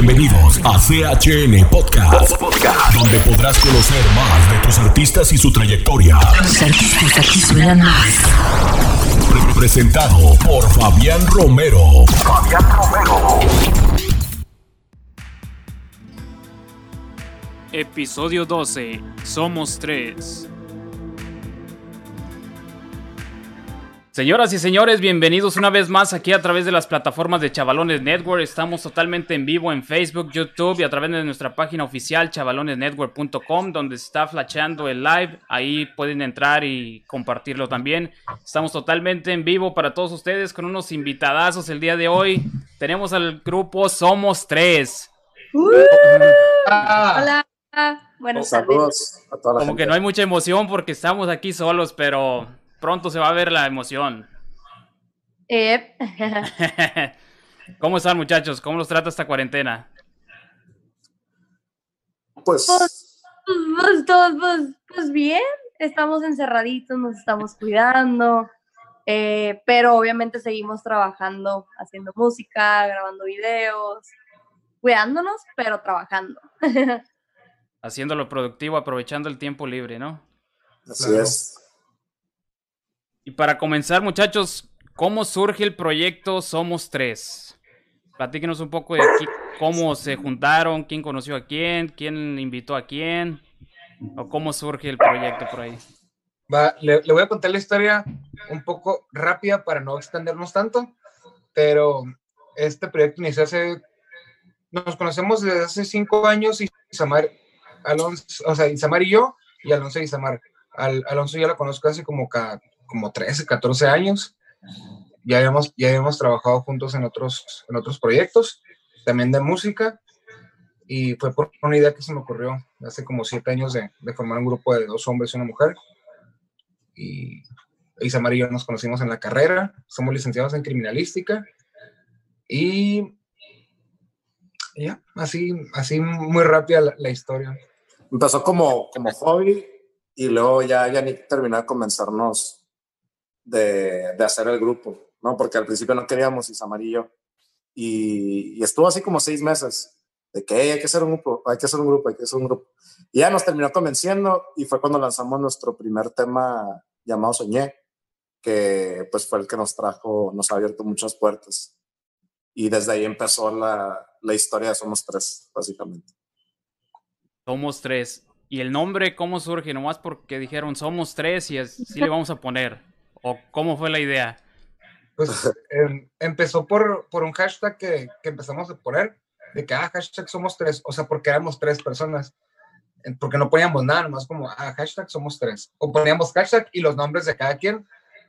Bienvenidos a CHN Podcast, donde podrás conocer más de tus artistas y su trayectoria. Los artistas aquí suenan más. Pre- Presentado por Fabián Romero. Fabián Romero. Episodio 12. Somos tres. Señoras y señores, bienvenidos una vez más aquí a través de las plataformas de Chavalones Network. Estamos totalmente en vivo en Facebook, YouTube y a través de nuestra página oficial chavalonesnetwork.com donde se está flasheando el live. Ahí pueden entrar y compartirlo también. Estamos totalmente en vivo para todos ustedes con unos invitadazos el día de hoy. Tenemos al grupo Somos Tres. Hola, buenas tardes. Saludos a toda la Como gente. que no hay mucha emoción porque estamos aquí solos, pero pronto se va a ver la emoción. ¿Cómo están muchachos? ¿Cómo los trata esta cuarentena? Pues, pues, pues, todos, pues, pues bien, estamos encerraditos, nos estamos cuidando, eh, pero obviamente seguimos trabajando, haciendo música, grabando videos, cuidándonos, pero trabajando. Haciéndolo productivo, aprovechando el tiempo libre, ¿no? así es. Y para comenzar, muchachos, ¿cómo surge el proyecto Somos Tres? Platíquenos un poco de aquí, cómo se juntaron, quién conoció a quién, quién invitó a quién, o cómo surge el proyecto por ahí. Va, le, voy a contar la historia un poco rápida para no extendernos tanto, pero este proyecto inició hace, nos conocemos desde hace cinco años y Isamar, Alonso, o sea, Isamar y yo, y Alonso y Isamar. Al, Alonso ya lo conozco hace como, ca- como 13, 14 años. Ya habíamos, ya habíamos trabajado juntos en otros, en otros proyectos, también de música, y fue por una idea que se me ocurrió hace como siete años de, de formar un grupo de dos hombres y una mujer y Isamar y yo nos conocimos en la carrera, somos licenciados en criminalística y ya, así, así muy rápida la, la historia. Empezó como, como hobby y luego ya Yannick terminó de convencernos de, de hacer el grupo, ¿no? Porque al principio no queríamos Isamar y yo. Y, estuvo así como seis meses de que "Hey, hay que hacer un grupo, hay que hacer un grupo, hay que hacer un grupo. Y ya nos terminó convenciendo y fue cuando lanzamos nuestro primer tema llamado Soñé, que pues fue el que nos trajo, nos ha abierto muchas puertas. Y desde ahí empezó la, la historia de Somos Tres, básicamente. Somos Tres. ¿Y el nombre cómo surge? Nomás porque dijeron Somos Tres y así le vamos a poner. ¿O cómo fue la idea? Pues em, empezó por, por un hashtag que, que empezamos a poner, de que, ah, hashtag somos tres, o sea, porque éramos tres personas, porque no poníamos nada, nomás como, ah, hashtag somos tres, o poníamos hashtag y los nombres de cada quien.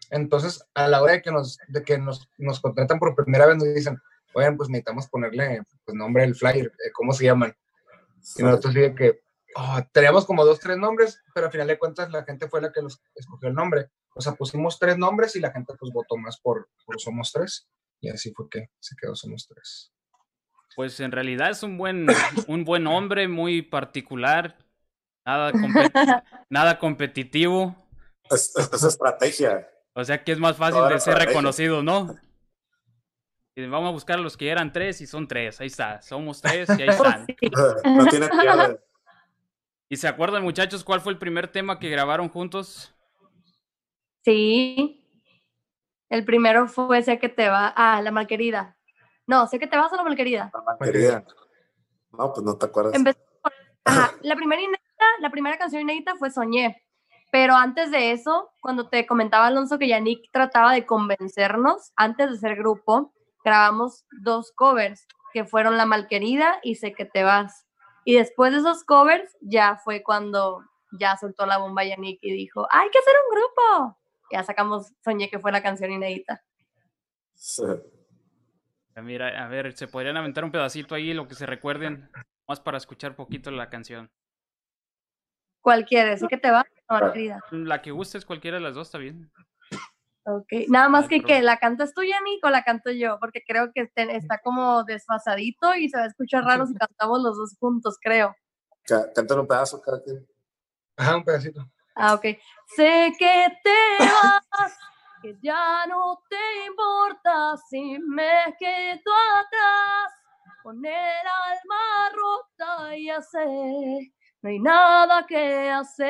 Entonces, a la hora de que nos, de que nos, nos contratan por primera vez, nos dicen, oigan, pues necesitamos ponerle pues, nombre del flyer, eh, ¿cómo se llaman? Y nosotros de que oh, teníamos como dos, tres nombres, pero al final de cuentas la gente fue la que los escogió el nombre. O sea, pusimos tres nombres y la gente pues votó más por, por Somos Tres. Y así fue que se quedó Somos Tres. Pues en realidad es un buen, un buen hombre, muy particular. Nada, nada competitivo. Es, es- es estrategia. O sea que es más fácil Toda de ser estrategia. reconocido, ¿no? Y vamos a buscar a los que eran tres y son tres. Ahí está. Somos tres y ahí están. No tiene pierde. ¿Y se acuerdan, muchachos, cuál fue el primer tema que grabaron juntos? Sí. El primero fue Sé que te va. Ah, la malquerida. No, sé que te vas a la malquerida. mamá querida. No, pues no te acuerdas. Empezó por- ajá, la primera inédita, la primera canción inédita fue Soñé. Pero antes de eso, cuando te comentaba Alonso que Yannick trataba de convencernos, antes de ser grupo, grabamos dos covers, que fueron La Malquerida y Sé que te vas. Y después de esos covers, ya fue cuando ya soltó la bomba Yannick y dijo, hay que hacer un grupo. Ya sacamos Soñé, que fue la canción inédita. Sí. Ah, Mira, a ver, se podrían aventar un pedacito ahí, lo que se recuerden, más para escuchar poquito la canción. Cualquiera, Sé que te vas, La Malquerida. La que gustes, cualquiera de las dos está bien. Ok, nada más hay que que la cantas tú, Yannick, o la canto yo, porque creo que este- está como desfasadito y se va a escuchar raro si cantamos los dos juntos, creo. Cá- Cántale un pedazo cada quien. Ajá, un pedacito. Ah. Sé que te vas, que ya no te importa si me quedo atrás, con el ya sé, no hay nada que hacer.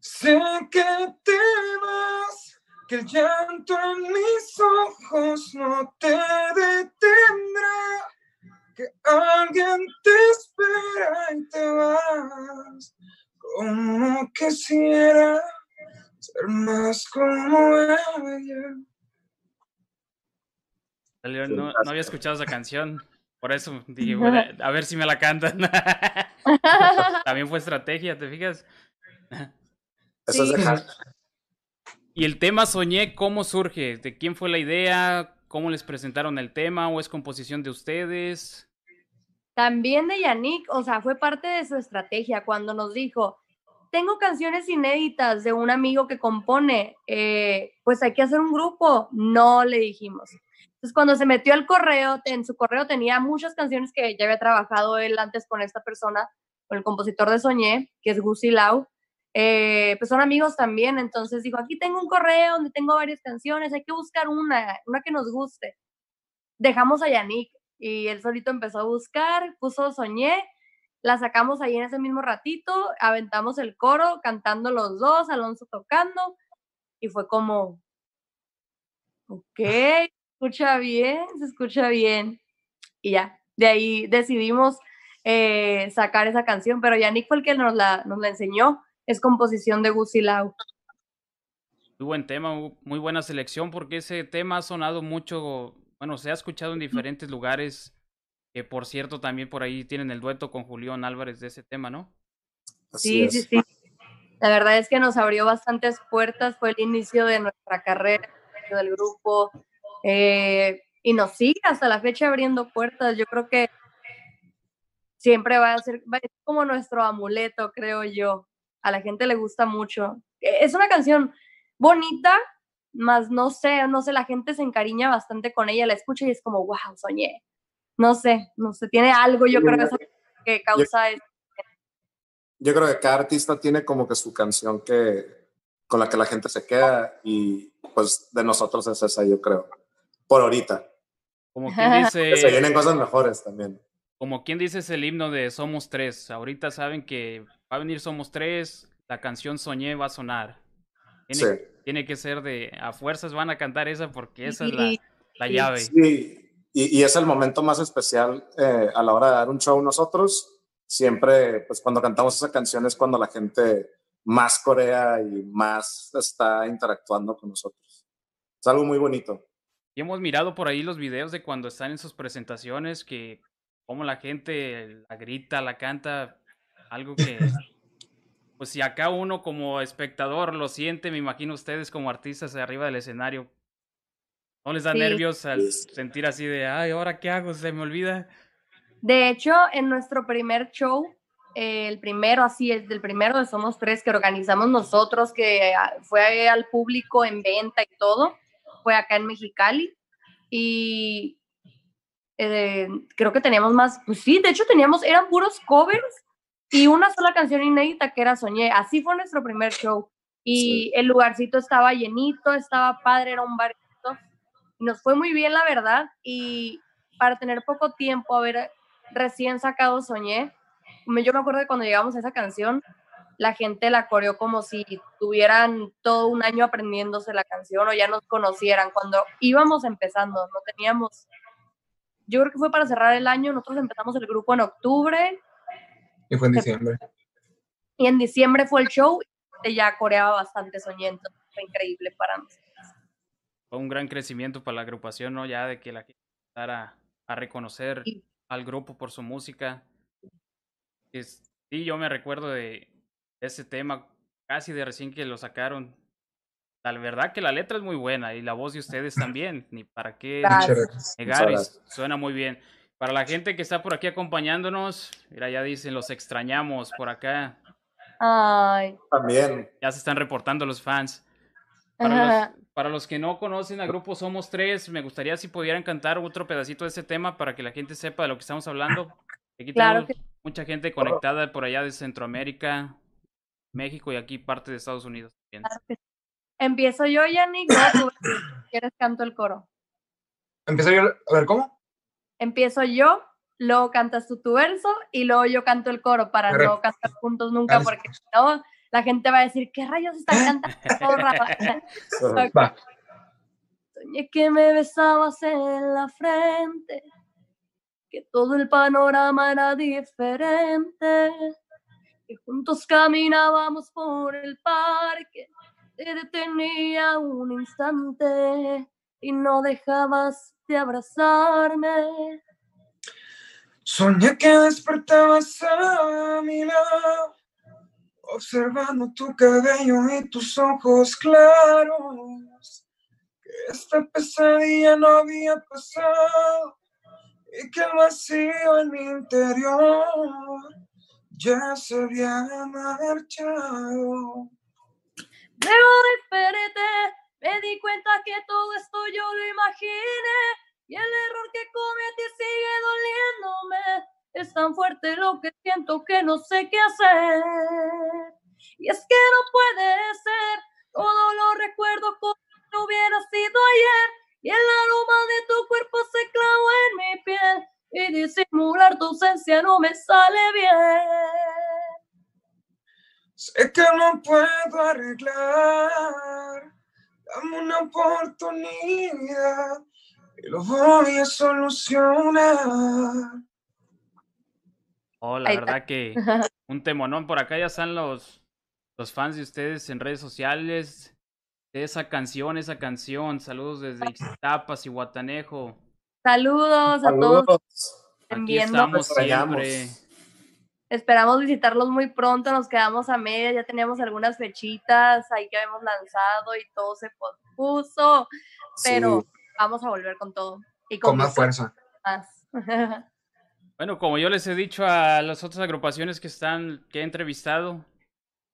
Sé que te vas, que el llanto en mis ojos no te detendrá, que alguien te espera y te vas, como quisiera ser más como ella. No, no había escuchado esa canción. Por eso dije, bueno, a ver si me la cantan. También fue estrategia, ¿te fijas? Eso es Sí. Y el tema Soñé, ¿cómo surge? ¿De quién fue la idea? ¿Cómo les presentaron el tema? ¿O es composición de ustedes? También de Yannick, o sea, fue parte de su estrategia cuando nos dijo, tengo canciones inéditas de un amigo que compone, eh, pues hay que hacer un grupo. No le dijimos. Entonces, cuando se metió al correo, en su correo tenía muchas canciones que ya había trabajado él antes con esta persona, con el compositor de Soñé, que es Gusi Lau. Eh, pues son amigos también, entonces dijo, aquí tengo un correo donde tengo varias canciones, hay que buscar una, una que nos guste. Dejamos a Yannick y él solito empezó a buscar, puso Soñé, la sacamos ahí en ese mismo ratito, aventamos el coro, cantando los dos, Alonso tocando, y fue como, ok, escucha bien, se escucha bien. Y ya, de ahí decidimos eh, sacar esa canción, pero Yannick fue el que nos la, nos la enseñó, es composición de Gusi Lau. Muy buen tema, mu- muy buena selección, porque ese tema ha sonado mucho, bueno, se ha escuchado en diferentes lugares, que por cierto también por ahí tienen el dueto con Julián Álvarez de ese tema, ¿no? Así Sí, es. sí, sí. La verdad es que nos abrió bastantes puertas, fue el inicio de nuestra carrera, del grupo, eh, y nos sigue hasta la fecha abriendo puertas. Yo creo que siempre va a ser va a ser como nuestro amuleto, creo yo. A la gente le gusta mucho. Eh, Es una canción bonita, más no sé, no sé, la gente se encariña bastante con ella, la escucha y es como, wow, soñé. No sé, no sé, tiene algo, yo creo, eso que causa eso. Yo creo que cada artista tiene como que su canción que con la que la gente se queda y pues de nosotros es esa, yo creo. Por ahorita. Como quien Que se dice, vienen cosas mejores también. como quien dice es el himno de Somos Tres. Ahorita saben que va a venir Somos Tres, la canción Soñé va a sonar. Tiene, Sí. Tiene que ser de, a fuerzas van a cantar esa porque esa es la, la sí. llave. Sí, y, y es el momento más especial eh, a la hora de dar un show nosotros. Siempre, pues cuando cantamos esa canción es cuando la gente más corea y más está interactuando con nosotros. Es algo muy bonito. Y hemos mirado por ahí los videos de cuando están en sus presentaciones, que como la gente la grita, la canta, algo que, pues si acá uno como espectador lo siente, me imagino ustedes como artistas de arriba del escenario, ¿no les da Sí. nervios al Sí. sentir así de, ay, ¿ahora qué hago? Se me olvida. De hecho, en nuestro primer show, eh, el primero, así es, del primero de Somos Tres que organizamos nosotros, que ah, fue al público en venta y todo, fue acá en Mexicali. Y eh, creo que teníamos más, pues sí, de hecho teníamos, eran puros covers y una sola canción inédita que era Soñé. Así fue nuestro primer show. Y el lugarcito estaba llenito, estaba padre, era un barito. Y nos fue muy bien, la verdad. Y para tener poco tiempo, haber recién sacado Soñé, yo me acuerdo de cuando llegamos a esa canción, la gente la coreó como si tuvieran todo un año aprendiéndose la canción o ya nos conocieran. Cuando íbamos empezando, no teníamos. Yo creo que fue para cerrar el año. Nosotros empezamos el grupo en octubre Y fue en diciembre. y en diciembre fue el show. Y ya coreaba bastante entonces fue increíble para nosotros. Fue un gran crecimiento para la agrupación, ¿no? Ya de que la gente empezara a reconocer Sí. al grupo por su música. Es- sí, yo me recuerdo de ese tema casi de recién que lo sacaron. La verdad que la letra es muy buena y la voz de ustedes también, ni para qué Gracias. Negar, gracias. suena muy bien. Para la gente que está por aquí acompañándonos, mira, ya dicen, los extrañamos por acá, Ay. También. ya se están reportando los fans. Para los, Ajá. para los que no conocen al grupo Somos Tres, me gustaría si pudieran cantar otro pedacito de ese tema para que la gente sepa de lo que estamos hablando. Aquí Claro tenemos mucha gente conectada por allá de Centroamérica, México y aquí parte de Estados Unidos. Empiezo yo, Yannick. ¿Quieres canto el coro? Empezó yo, a ver, ¿cómo? Empiezo yo luego cantas tú tu verso y luego yo canto el coro para no cantar juntos nunca, porque si no, la gente va a decir, ¿qué rayos están cantando? todo raro?" Ajá. Va. Soñé que me besabas en la frente, que todo el panorama era diferente, que juntos caminábamos por el parque, te detenía un instante y no dejabas de abrazarme. Soñé que despertabas a mi lado, observando tu cabello y tus ojos claros. Que esta pesadilla no había pasado y que el vacío en mi interior ya se había marchado. Luego desperté, me di cuenta que todo esto imaginé y el error que cometí sigue doliéndome. Es tan fuerte lo que siento que no sé qué hacer. Y es que no puede ser, todo lo recuerdo como si no hubiera sido ayer. Y el aroma de tu cuerpo se clavó en mi piel y disimular tu ausencia no me sale bien. Sé que no puedo arreglar, dame una oportunidad y lo voy a solucionar. Oh, la verdad que un temonón. Por acá ya están los, los fans de ustedes en redes sociales. De esa canción, esa canción. Saludos desde Ixtapas y Guatanejo. Saludos a todos. Aquí estamos Extrañamos. siempre. Esperamos visitarlos muy pronto, nos quedamos a media, ya teníamos algunas fechitas ahí que habíamos lanzado y todo se pospuso, pero Sí. vamos a volver con todo. Y Con más fuerza. más. Bueno, como yo les he dicho a las otras agrupaciones que están, que he entrevistado,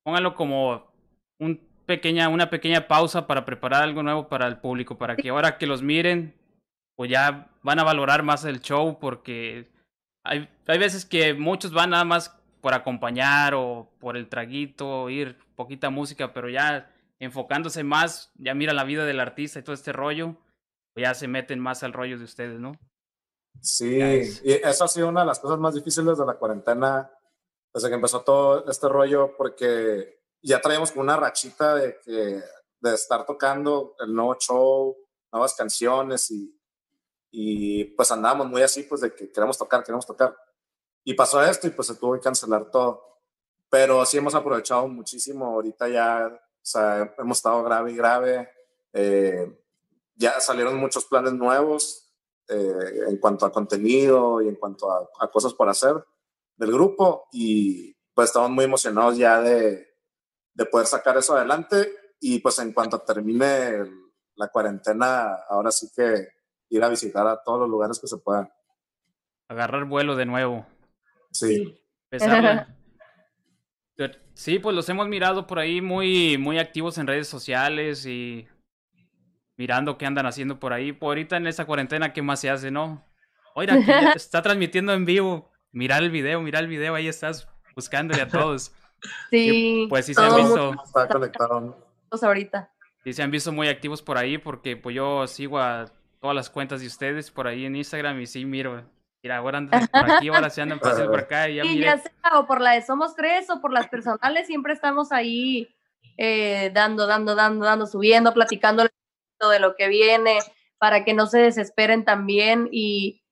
pónganlo como un pequeña, una pequeña pausa para preparar algo nuevo para el público, para que ahora que los miren, pues ya van a valorar más el show, porque hay, hay veces que muchos van nada más por acompañar o por el traguito, oír poquita música, pero ya enfocándose más, ya mira la vida del artista y todo este rollo, pues ya se meten más al rollo de ustedes, ¿no? Sí, es. y eso ha sido una de las cosas más difíciles de la cuarentena, desde que empezó todo este rollo, porque ya traíamos como una rachita de, que, de estar tocando el nuevo show, nuevas canciones y, y pues andábamos muy así, pues de que queremos tocar, queremos tocar. Y pasó esto y pues se tuvo que cancelar todo. Pero sí hemos aprovechado muchísimo, ahorita ya, o sea, hemos estado grave y grave, eh, ya salieron muchos planes nuevos, eh, en cuanto a contenido y en cuanto a, a, cosas por hacer del grupo y pues estamos muy emocionados ya de, de, poder sacar eso adelante y pues en cuanto termine el, la cuarentena, ahora sí que ir a visitar a todos los lugares que se puedan. Agarrar vuelo de nuevo. Sí. Pesarla. Sí, pues los hemos mirado por ahí muy, muy activos en redes sociales y mirando qué andan haciendo por ahí. Por ahorita en esta cuarentena, ¿qué más se hace, no? Oiga, está transmitiendo en vivo. Mirar el video, mirar el video, ahí estás buscándole a todos. Sí. Y, pues sí se han visto. Está conectado. ahorita. Sí se han visto muy activos por ahí porque pues yo sigo a todas las cuentas de ustedes por ahí en Instagram y sí miro. Mira, ahora andan por aquí, ahora se andan pasando por acá y ya y miré. ya sea, o por la de Somos Tres o por las personales, siempre estamos ahí eh, dando, dando, dando, dando, subiendo, platicando de lo que viene, para que no se desesperen también y,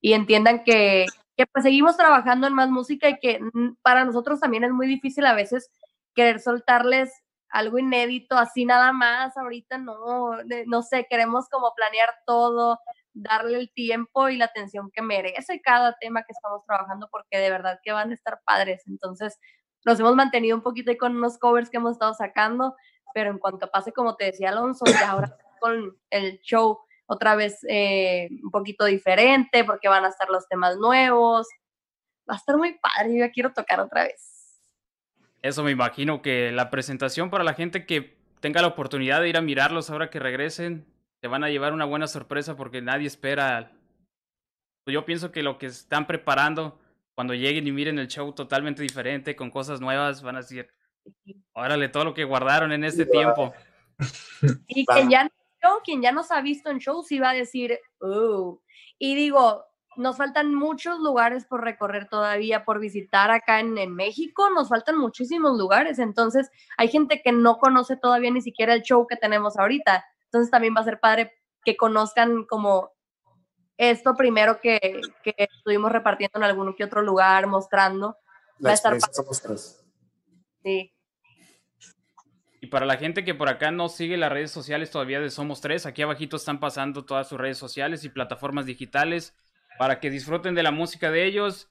y entiendan que, que, pues seguimos trabajando en más música y que para nosotros también es muy difícil a veces querer soltarles algo inédito así nada más, ahorita no, no sé, queremos como planear todo, darle el tiempo y la atención que merece cada tema que estamos trabajando porque de verdad que van a estar padres, entonces nos hemos mantenido un poquito ahí con unos covers que hemos estado sacando, pero en cuanto pase, como te decía Alonso, ya ahora con el show otra vez eh, un poquito diferente porque van a estar los temas nuevos. Va a estar muy padre, yo ya quiero tocar otra vez. Eso me imagino que la presentación para la gente que tenga la oportunidad de ir a mirarlos ahora que regresen, te van a llevar una buena sorpresa porque nadie espera. Yo pienso que lo que están preparando cuando lleguen y miren el show totalmente diferente, con cosas nuevas, van a decir, órale, todo lo que guardaron en este tiempo. Y quien ya, quien ya nos ha visto en shows iba a decir, uh. y digo, nos faltan muchos lugares por recorrer todavía, por visitar acá en, en, México, nos faltan muchísimos lugares, entonces hay gente que no conoce todavía ni siquiera el show que tenemos ahorita, entonces también va a ser padre que conozcan como esto primero que, que estuvimos repartiendo en algún que otro lugar, mostrando. La va a estar somos tres. Sí. Y para la gente que por acá no sigue las redes sociales todavía de Somos Tres, aquí abajito están pasando todas sus redes sociales y plataformas digitales para que disfruten de la música de ellos.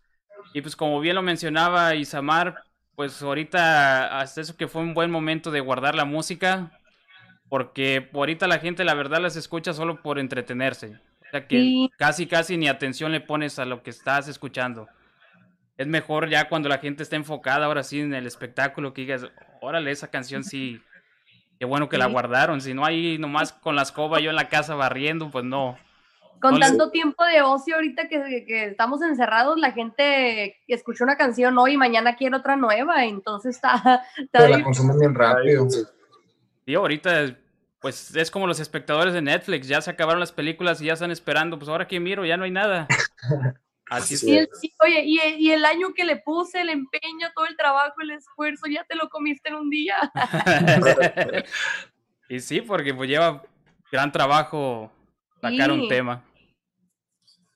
Y pues como bien lo mencionaba Isamar, pues ahorita hasta eso que fue un buen momento de guardar la música, porque ahorita la gente la verdad las escucha solo por entretenerse. O sea que casi casi ni atención le pones a lo que estás escuchando. Es mejor ya cuando la gente está enfocada ahora sí en el espectáculo que digas, órale, esa canción sí, qué bueno que la guardaron. Si no ahí nomás con la escoba yo en la casa barriendo, pues no. Con tanto tiempo de ocio ahorita que, que, estamos encerrados, la gente escucha una canción hoy y mañana quiere otra nueva, entonces está... está la consumen bien rápido. Sí, ahorita pues es como los espectadores de Netflix, ya se acabaron las películas y ya están esperando, pues ahora que miro, ya no hay nada. Así es. Y el, oye, y, y, el año que le puse, el empeño, todo el trabajo, el esfuerzo, ya te lo comiste en un día. y sí, porque pues lleva gran trabajo sacar un tema.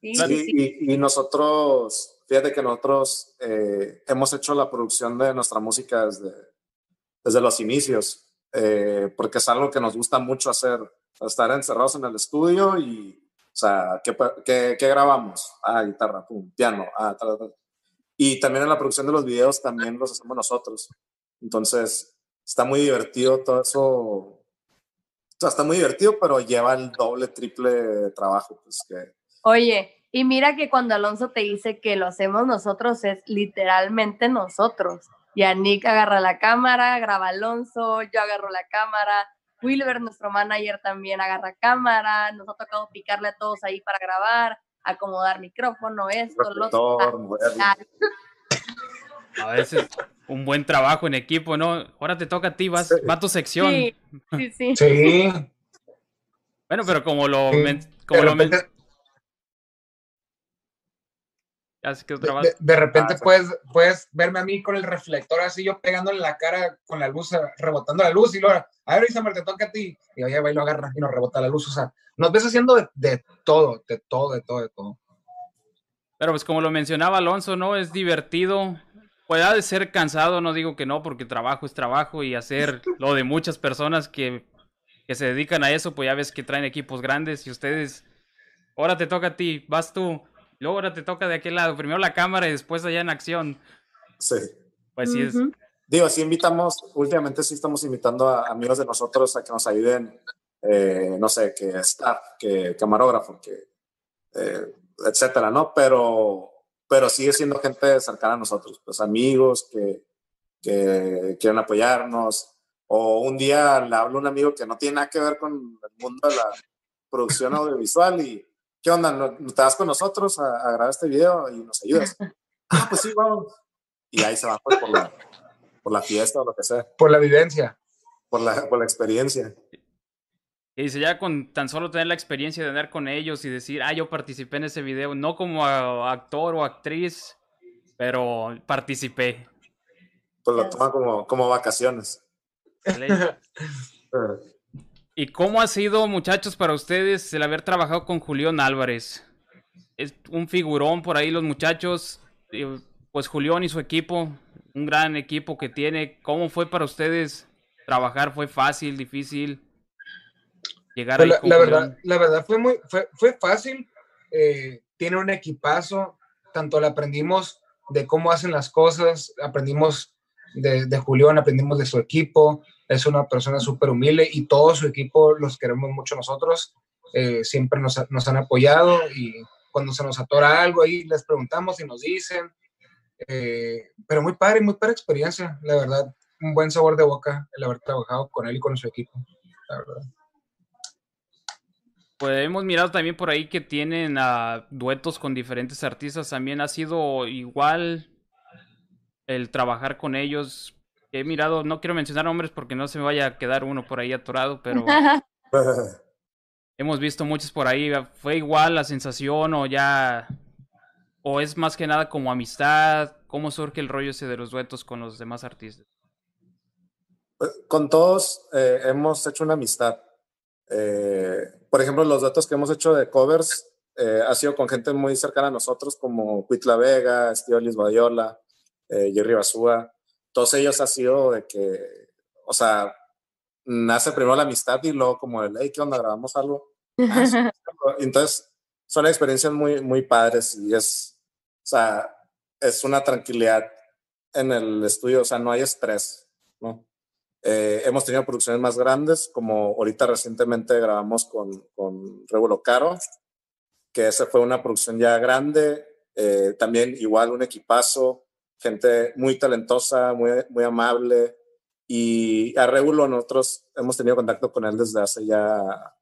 Sí, y, y, nosotros, fíjate que nosotros eh, hemos hecho la producción de nuestra música desde, desde los inicios. Eh, porque es algo que nos gusta mucho hacer, estar encerrados en el estudio y, o sea, ¿qué, qué, grabamos? Ah, guitarra, pum, piano, ah, tal, tal. Y también en la producción de los videos también los hacemos nosotros. Entonces, está muy divertido todo eso. O sea, está muy divertido, pero lleva el doble, triple trabajo. Pues que... Oye, y mira que cuando Alonso te dice que lo hacemos nosotros, es literalmente nosotros. Yannick agarra la cámara, graba Alonso, yo agarro la cámara, Wilber, nuestro manager, también agarra cámara, nos ha tocado picarle a todos ahí para grabar, acomodar micrófono, esto, lo otro. A veces un buen trabajo en equipo, ¿no? Ahora te toca a ti, vas, va tu sección. Sí, sí, sí. sí. Bueno, pero como lo, como lo, de, repente ah, puedes, puedes verme a mí con el reflector así, yo pegándole la cara con la luz, rebotando la luz, y luego, a ver, Isabel, te toca a ti. Y oye, va y lo agarra y nos rebota la luz. O sea, nos ves haciendo de, todo, de todo, de todo, de todo. Pero pues como lo mencionaba Alonso, ¿no? Es divertido. Puede de ser cansado, no digo que no, porque trabajo es trabajo y hacer lo de muchas personas que, que se dedican a eso, pues ya ves que traen equipos grandes y ustedes, ahora te toca a ti, vas tú Luego ahora te toca de aquel lado, primero la cámara y después allá en acción. Sí. Pues sí es. Digo, sí invitamos, últimamente sí estamos invitando a amigos de nosotros a que nos ayuden, eh, no sé, que staff, que camarógrafo, que eh, etcétera, ¿no? Pero, pero sigue siendo gente cercana a nosotros, pues amigos que, que quieren apoyarnos. O un día le hablo a un amigo que no tiene nada que ver con el mundo de la producción audiovisual y ¿qué onda? ¿No, te vas con nosotros a, grabar este video y nos ayudas? ah, pues sí, vamos. Y ahí se va pues, por, la, por la fiesta o lo que sea. Por la vivencia. Por la, por la experiencia. Y dice, ya con tan solo tener la experiencia de andar con ellos y decir, ah, yo participé en ese video, no como actor o actriz, pero participé. Pues lo toma como, como vacaciones. ¿Y cómo ha sido, muchachos, para ustedes el haber trabajado con Julián Álvarez? Es un figurón por ahí los muchachos. Pues Julián y su equipo, un gran equipo que tiene. ¿Cómo fue para ustedes trabajar? ¿Fue fácil, difícil? Llegar pues la, verdad, la verdad fue muy fue, fue fácil. Eh, tiene un equipazo. Tanto le aprendimos de cómo hacen las cosas, aprendimos de, de Julián, aprendimos de su equipo es una persona súper humilde y todo su equipo los queremos mucho nosotros. Eh, siempre nos, han apoyado y cuando se nos atora algo ahí les preguntamos y nos dicen. Eh, pero muy padre, muy padre experiencia, la verdad. Un buen sabor de boca el haber trabajado con él y con su equipo, la verdad. Pues hemos mirado también por ahí que tienen duetos con diferentes artistas. También ha sido igual el trabajar con ellos he mirado, no quiero mencionar nombres porque no se me vaya a quedar uno por ahí atorado, pero hemos visto muchos por ahí. ¿Fue igual la sensación o ya ¿O es más que nada como amistad? ¿Cómo surge el rollo ese de los duetos con los demás artistas? Pues, con todos eh, hemos hecho una amistad. Eh, por ejemplo, los duetos que hemos hecho de covers eh, ha sido con gente muy cercana a nosotros, como Cuitla Vega, Estiolis Badiola, Jerry Basúa. Todos ellos ha sido de que, o sea, nace primero la amistad y luego como el, hey, ¿qué onda? ¿Grabamos algo? Ah, Entonces, son experiencias muy, muy padres y es, o sea, es una tranquilidad en el estudio, o sea, no hay estrés, ¿no? Eh, hemos tenido producciones más grandes, como ahorita recientemente grabamos con, con Revuelo Caro, que esa fue una producción ya grande, eh, también igual un equipazo, gente muy talentosa, muy, muy amable, y a Regulo nosotros hemos tenido contacto con él desde hace ya,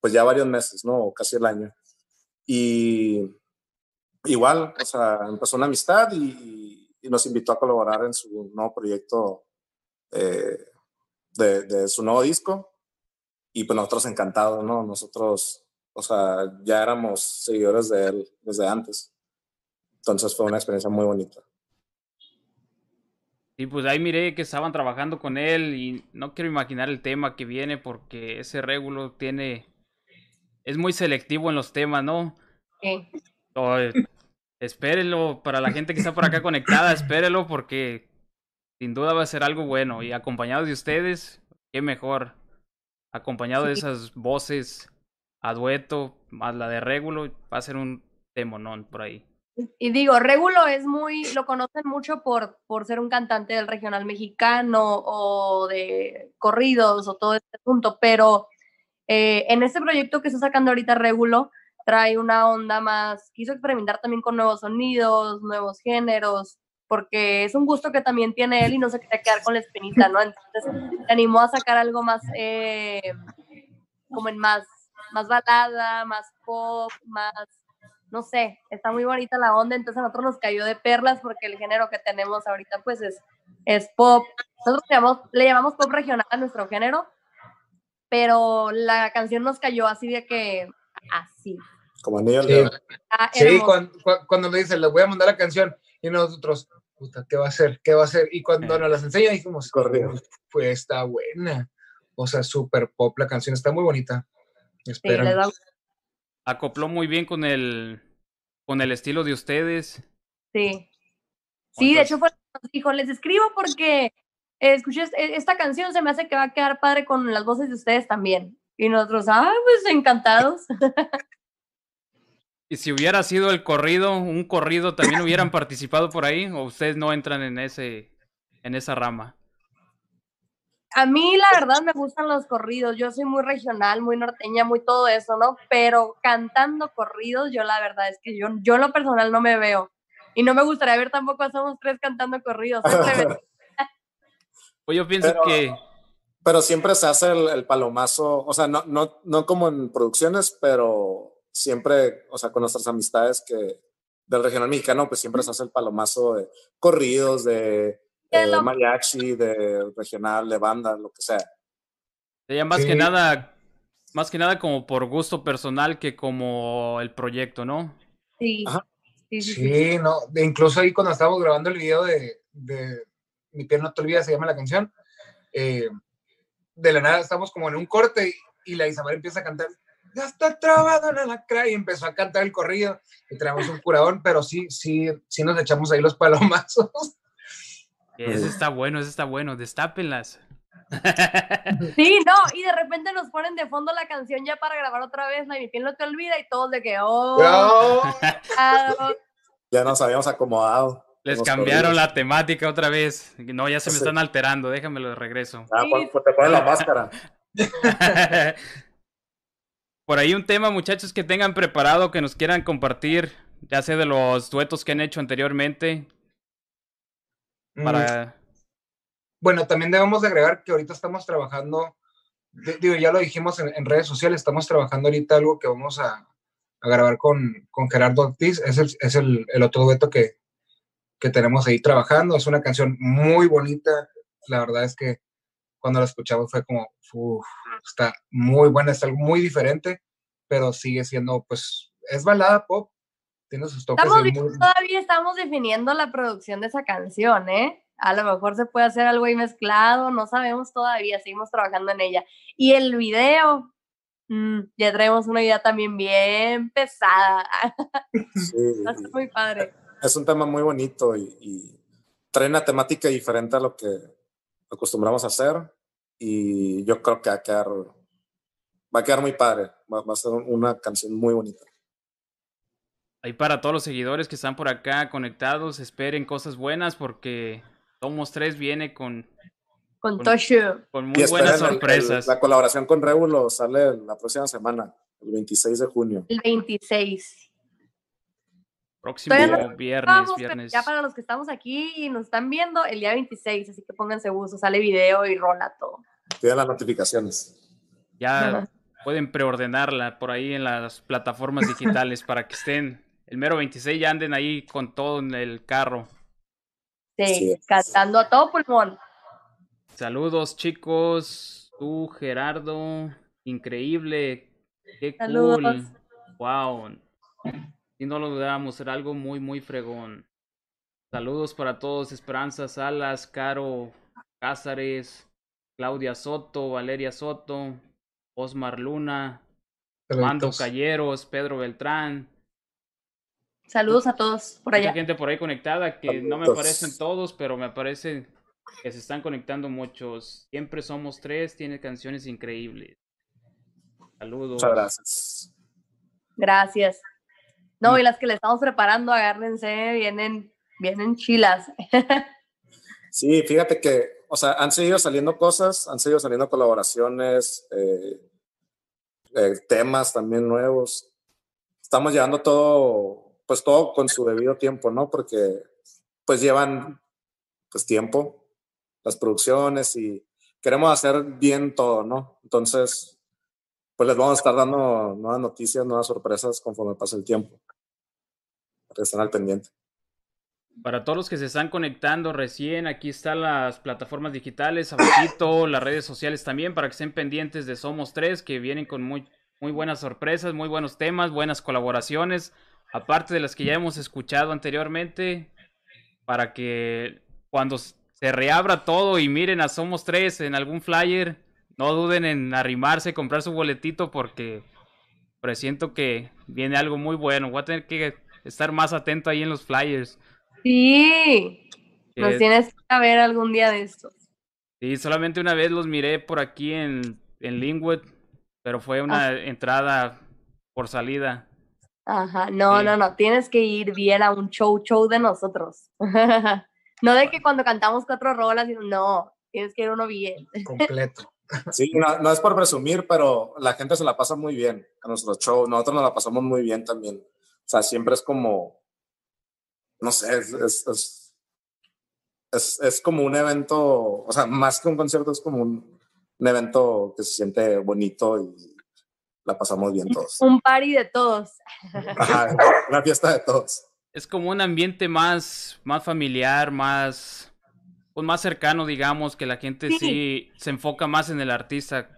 pues ya varios meses, ¿no? O casi el año. Y igual, o sea, empezó una amistad y, y nos invitó a colaborar en su nuevo proyecto eh, de, de, su nuevo disco. Y pues nosotros encantados, ¿no? Nosotros, o sea, ya éramos seguidores de él desde antes. Entonces fue una experiencia muy bonita. Y pues ahí miré que estaban trabajando con él y no quiero imaginar el tema que viene porque ese régulo tiene... Es muy selectivo en los temas, ¿no? Sí. Oh, espérenlo, para la gente que está por acá conectada, espérenlo porque sin duda va a ser algo bueno. Y acompañado de ustedes, qué mejor. Acompañado de esas voces a dueto, más la de Régulo, va a ser un temonón por ahí. Y digo, Régulo es muy, lo conocen mucho por, por ser un cantante del regional mexicano o de corridos o todo este punto, pero eh, en este proyecto que está sacando ahorita Régulo, trae una onda más, quiso experimentar también con nuevos sonidos, nuevos géneros, porque es un gusto que también tiene él y no se quiere quedar con la espinita, ¿no? Entonces se animó a sacar algo más, eh, como en más, más balada, más pop, más, no sé, está muy bonita la onda, entonces a nosotros nos cayó de perlas porque el género que tenemos ahorita pues es, es pop. Nosotros le llamamos, le llamamos pop regional a nuestro género, pero la canción nos cayó así de que, así. Como anillo Sí, Ah, sí cuando, cu- cuando me dicen, les voy a mandar la canción, y nosotros, puta, ¿qué va a hacer? ¿Qué va a hacer? Y cuando Eh. nos las enseña, dijimos, Corrido. pues está buena. O sea, súper pop la canción, está muy bonita. Sí, da- Acopló muy bien con el, con el estilo de ustedes. sí. Sí, de hecho fue dijo, les escribo porque eh, escuché es- esta canción, se me hace que va a quedar padre con las voces de ustedes también. Y nosotros, ah, pues encantados. Y si hubiera sido el corrido, un corrido, ¿también hubieran participado por ahí? ¿O ustedes no entran en ese, en esa rama? A mí, la verdad, me gustan los corridos. Yo soy muy regional, muy norteña, muy todo eso, ¿no? Pero cantando corridos, yo la verdad es que yo, yo en lo personal no me veo. Y no me gustaría ver tampoco a Somos Tres cantando corridos. Pues yo pienso Pero- que Pero siempre se hace el, el palomazo, o sea, no, no, no como en producciones, pero siempre, o sea, con nuestras amistades que del regional mexicano, pues siempre se hace el palomazo de corridos, De eh, lo- mariachi, de regional, de banda, lo que sea. sería más Sí. que nada, más que nada como por gusto personal que como el proyecto, ¿no? Sí. Ajá. Sí, sí, sí. Sí, no, de- incluso ahí cuando estábamos grabando el video de, de Mi piel no te olvida, se llama la canción, eh, de la nada estamos como en un corte y, y la Isabel empieza a cantar, ya está trabado en el alacrán", y empezó a cantar el corrido y traemos un curadón, pero sí, sí, sí nos echamos ahí los palomazos. Ese está bueno, ese está bueno, destápenlas. Sí, no, y de repente nos ponen de fondo la canción ya para grabar otra vez, la mi piel no te olvida, y todos de que, oh, No, claro. Ya nos habíamos acomodado. Les cambiaron corridos. la temática otra vez. No, ya se me Sí. están alterando, déjamelo de regreso. Ah, Sí. pues, pues te ponen la máscara. Por ahí un tema, muchachos, que tengan preparado, que nos quieran compartir, ya sea de los duetos que han hecho anteriormente, para... Bueno, también debemos de agregar que ahorita estamos trabajando, di- digo, ya lo dijimos en, en redes sociales, estamos trabajando ahorita algo que vamos a, a grabar con, con Gerardo Ortiz, es, el, es el, el otro dueto que, que tenemos ahí trabajando, es una canción muy bonita, la verdad es que cuando la escuchamos fue como, "Uf, está muy buena, es algo muy diferente, pero sigue siendo, pues, es balada pop, tiene sus toques. Estamos muy- todavía estamos definiendo la producción de esa canción, ¿eh? A lo mejor se puede hacer algo ahí mezclado, no sabemos todavía, seguimos trabajando en ella. Y el video, mm, ya traemos una idea también bien pesada. Sí, Va a ser muy padre. es un tema muy bonito y, y trae una temática diferente a lo que acostumbramos a hacer y yo creo que va a quedar, va a quedar muy padre, va, va a ser una canción muy bonita. Ahí para todos los seguidores que están por acá conectados, esperen cosas buenas porque Somos Tres viene con, Con Con- Toshu. con Y muy buenas esperen el- el- sorpresas. la colaboración con Rébulo sale la próxima semana, el 26 de junio. El 26. Próximo no viernes, Vamos, viernes. ya para los que estamos aquí y nos están viendo, el día 26, así que pónganse uso, sale video y rola todo. Tienen las notificaciones. Ya pueden preordenarla por ahí en las plataformas digitales para que estén el mero 26 ya anden ahí con todo en el carro. Sí, cantando a todo pulmón. Saludos chicos, tú Gerardo, increíble, qué Saludos. cool, wow, y no lo dudamos, era algo muy muy fregón. Saludos para todos, Esperanza Salas, Caro Cázares, Claudia Soto, Valeria Soto, Osmar Luna, Mando. Calleros, Pedro Beltrán, Saludos a todos por mucha allá. gente por ahí conectada que no me aparecen todos, pero me aparecen que se están conectando muchos. Siempre somos tres, tiene canciones increíbles. Saludos. Muchas gracias. Gracias. No, y las que le estamos preparando, agárrense, vienen, vienen chilas. Sí, fíjate que, o sea, han seguido saliendo cosas, han seguido saliendo colaboraciones, eh, eh, temas también nuevos. Estamos llevando todo, pues todo con su debido tiempo, ¿no? Porque pues llevan pues tiempo las producciones y queremos hacer bien todo, ¿no? Entonces, pues les vamos a estar dando nuevas noticias, nuevas sorpresas conforme pase el tiempo. Estén al pendiente. Para todos los que se están conectando recién, aquí están las plataformas digitales, abajito, las redes sociales también, para que estén pendientes de Somos Tres, que vienen con muy, muy buenas sorpresas, muy buenos temas, buenas colaboraciones, aparte de las que ya hemos escuchado anteriormente, para que cuando se reabra todo y miren a Somos Tres en algún flyer, no duden en arrimarse, comprar su boletito, porque presiento que viene algo muy bueno. Voy a tener que estar más atento ahí en los flyers. Sí, nos que- tienes que ver algún día de estos. Sí, solamente una vez los miré por aquí en, en Linwood, pero fue una entrada por salida. Ajá, no, Sí. no, no, tienes que ir bien a un show, show de nosotros. no de que cuando cantamos cuatro rolas, no, tienes que ir uno bien. Completo. Sí, no, no es por presumir, pero la gente se la pasa muy bien a nuestro show. Nosotros nos la pasamos muy bien también. O sea, siempre es como, no sé, es, es, es, es- es como un evento, o sea, más que un concierto, es como un, un evento que se siente bonito y la pasamos bien todos. Un party de todos. Ajá, una fiesta de todos. Es como un ambiente más, más familiar, más, pues más cercano, digamos, que la gente Sí. sí. se enfoca más en el artista.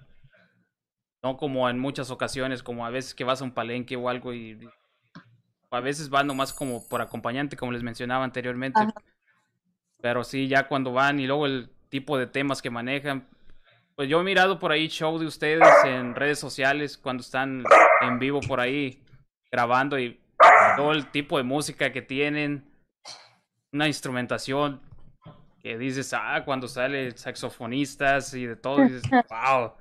No como en muchas ocasiones, como a veces que vas a un palenque o algo y a veces van nomás como por acompañante, como les mencionaba anteriormente. Ajá. Pero sí, ya cuando van y luego el tipo de temas que manejan. Pues yo he mirado por ahí show de ustedes en redes sociales cuando están en vivo por ahí grabando y todo el tipo de música que tienen. Una instrumentación que dices, ah, cuando sale saxofonistas y de todo, dices, wow,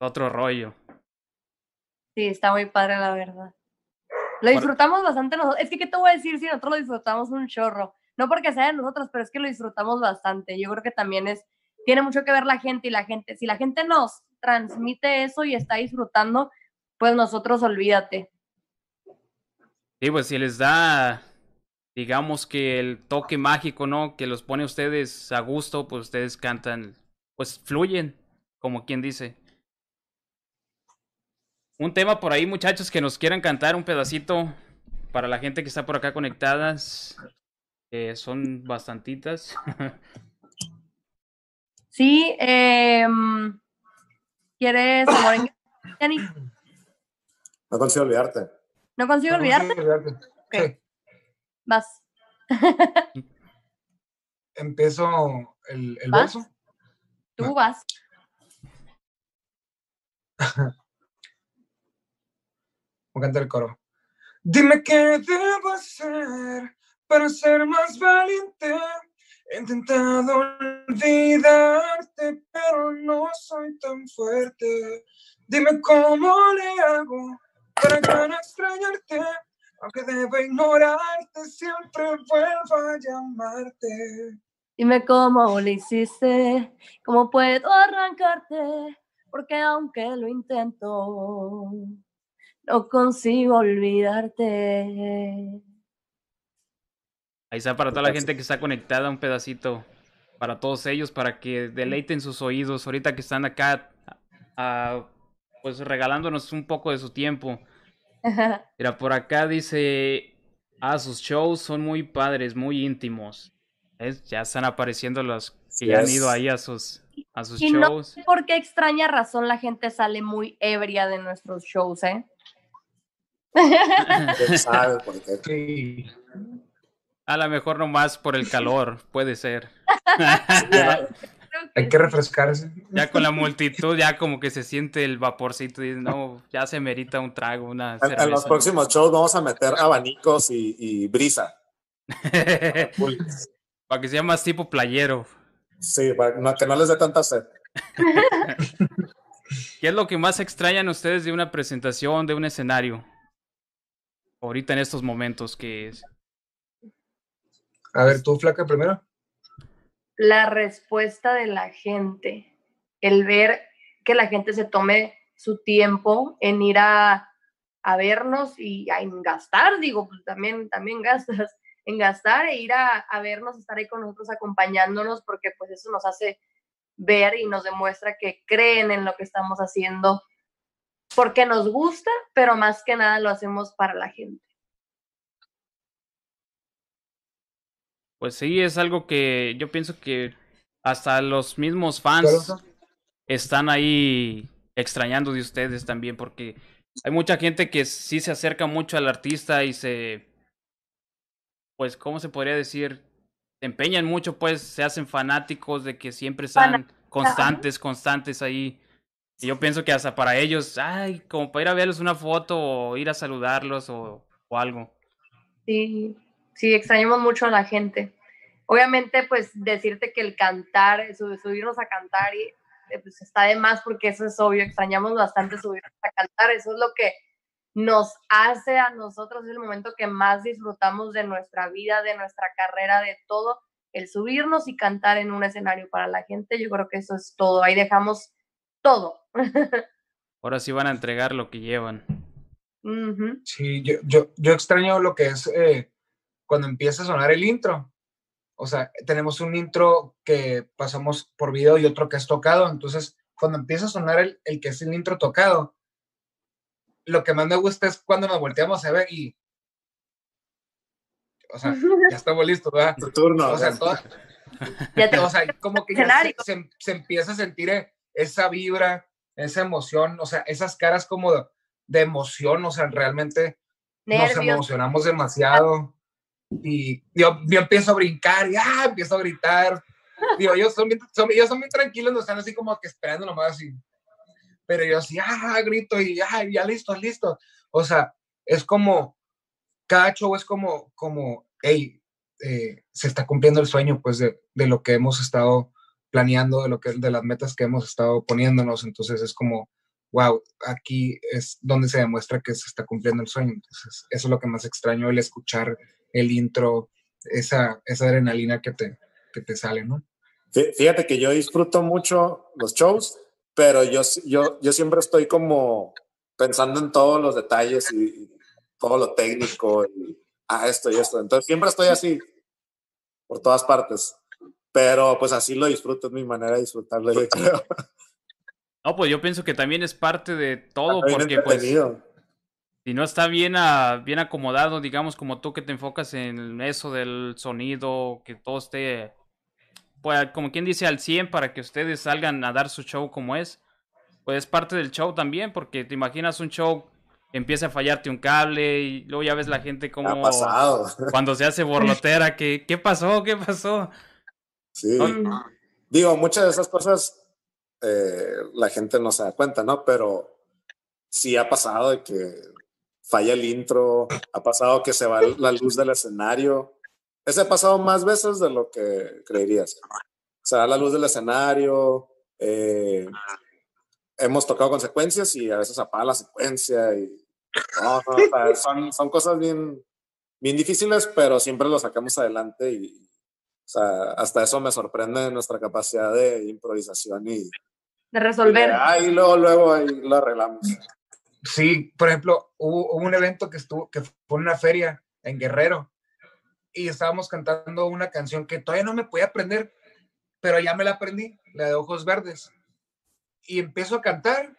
otro rollo. Sí, está muy padre, la verdad. Lo disfrutamos bastante nosotros. Es que, ¿qué te voy a decir si nosotros lo disfrutamos un chorro? No porque sea de nosotros, pero es que lo disfrutamos bastante. Yo creo que también es, tiene mucho que ver la gente y la gente. Si la gente nos transmite eso y está disfrutando, pues nosotros olvídate. Sí, pues si les da, digamos que el toque mágico, ¿no? Que los pone a ustedes a gusto, pues ustedes cantan, pues fluyen, como quien dice. Un tema por ahí, muchachos, que nos quieran cantar un pedacito para la gente que está por acá conectadas. son bastantitas. Sí, em, ¿quieres amor en- Yanni? No consigo olvidarte. No consigo No, olvidarte. sí, olvídate. Ok, Sí. vas. Empiezo el, el ¿Vas? verso. Tú vas. Voy a cantar el coro. Dime qué debo hacer para ser más valiente. He intentado olvidarte, pero no soy tan fuerte. Dime cómo le hago para no extrañarte. Aunque deba ignorarte, siempre vuelvo a llamarte. Dime cómo lo hiciste, cómo puedo arrancarte, porque aunque lo intento, no consigo olvidarte. Ahí está para toda la gente que está conectada, un pedacito para todos ellos, para que deleiten sus oídos ahorita que están acá, pues regalándonos un poco de su tiempo. Mira, por acá dice, ah, sus shows son muy padres, muy íntimos. ¿Ves? Ya están apareciendo los que Sí ya han ido ahí a sus, a sus Y no shows. sé por qué extraña razón la gente sale muy ebria de nuestros shows, ¿eh? ¿Quién sabe por qué? Sí. A lo mejor nomás por el calor, puede ser. Hay que refrescarse. ya con la multitud, ya como que se siente el vaporcito y no, ya se merita un trago, una En, en los próximos shows vamos a meter abanicos y, y brisa. Para que sea más tipo playero. Sí, para no- que no les dé tanta sed. ¿Qué es lo que más extrañan ustedes de una presentación, de un escenario? Ahorita en estos momentos que es. A ver, tú, flaca, primero. La respuesta de la gente, el ver que la gente se tome su tiempo en ir a, a vernos y a en gastar, digo, pues también, también gastas, en gastar e ir a, a vernos, estar ahí con nosotros acompañándonos, porque pues eso nos hace ver y nos demuestra que creen en lo que estamos haciendo, porque nos gusta, pero más que nada lo hacemos para la gente. Pues sí, es algo que yo pienso que hasta los mismos fans Claro. están ahí extrañando de ustedes también, porque hay mucha gente que sí se acerca mucho al artista y se, pues, ¿cómo se podría decir? Se empeñan mucho, pues, se hacen fanáticos de que siempre están constantes, constantes ahí. Y yo pienso que hasta para ellos, ay, como para ir a verles una foto o ir a saludarlos o, o algo. Sí, sí, extrañamos mucho a la gente. Obviamente, pues decirte que el cantar, su- subirnos a cantar, y, eh, pues está de más porque eso es obvio, extrañamos bastante subirnos a cantar, eso es lo que nos hace a nosotros, es el momento que más disfrutamos de nuestra vida, de nuestra carrera, de todo, el subirnos y cantar en un escenario para la gente, yo creo que eso es todo, ahí dejamos todo. Ahora sí van a entregar lo que llevan. Sí, yo, yo, yo extraño lo que es eh, cuando empieza a sonar el intro. O sea, tenemos un intro que pasamos por video y otro que es tocado. Entonces, cuando empieza a sonar el, el que es el intro tocado, lo que más me gusta es cuando nos volteamos a ver y. O sea, ya estamos listos, ¿verdad? Tu turno. O sea, toda- Ya te- o sea, como que ya se, se- se empieza a sentir esa vibra, esa emoción, o sea, esas caras como de, de emoción, o sea, realmente nos nervios. emocionamos demasiado. Y yo, yo empiezo a brincar y ah, empiezo a gritar. Digo, ellos son, bien, son, ellos son bien tranquilos, no están así como que esperando nomás así. Pero yo así, ah, grito y ah, ya listos, listos. O sea, es como, cada show es como, como, hey, eh, se está cumpliendo el sueño, pues, de, de lo que hemos estado planeando, de lo que, de las metas que hemos estado poniéndonos. Entonces es como, wow, aquí es donde se demuestra que se está cumpliendo el sueño. Entonces, eso es lo que más extraño, el escuchar el intro, esa, esa adrenalina que te, que te sale, ¿no? Fí- Fíjate que yo disfruto mucho los shows, pero yo, yo, yo siempre estoy como pensando en todos los detalles y, y todo lo técnico y ah, esto y esto. Entonces siempre estoy así por todas partes. Pero pues así lo disfruto, es mi manera de disfrutarlo, yo creo. No, pues yo pienso que también es parte de todo, porque pues. Si no está bien, a- bien acomodado, digamos como tú que te enfocas en eso del sonido, que todo esté, pues como quien dice al 100 para que ustedes salgan a dar su show como es, pues es parte del show también, porque te imaginas un show empieza a fallarte un cable y luego ya ves la gente como Ha pasado. cuando se hace borlotera, que ¿qué pasó? ¿Qué pasó? Sí. Mm, Digo, muchas de esas cosas eh, la gente no se da cuenta, ¿no? Pero sí ha pasado de que falla el intro, ha pasado que se va la luz del escenario. Ese ha pasado más veces de lo que creerías. Se va la luz del escenario, eh, hemos tocado consecuencias y a veces apaga la secuencia y no, no, o sea, son, son cosas bien, bien difíciles, pero siempre lo sacamos adelante y o sea, hasta eso me sorprende nuestra capacidad de improvisación y, de resolver. ahí luego, luego ahí lo arreglamos. Sí, por ejemplo, hubo, hubo un evento que estuvo, que fue una feria en Guerrero y estábamos cantando una canción que todavía no me podía aprender, pero ya me la aprendí, la de Ojos Verdes. Y empiezo a cantar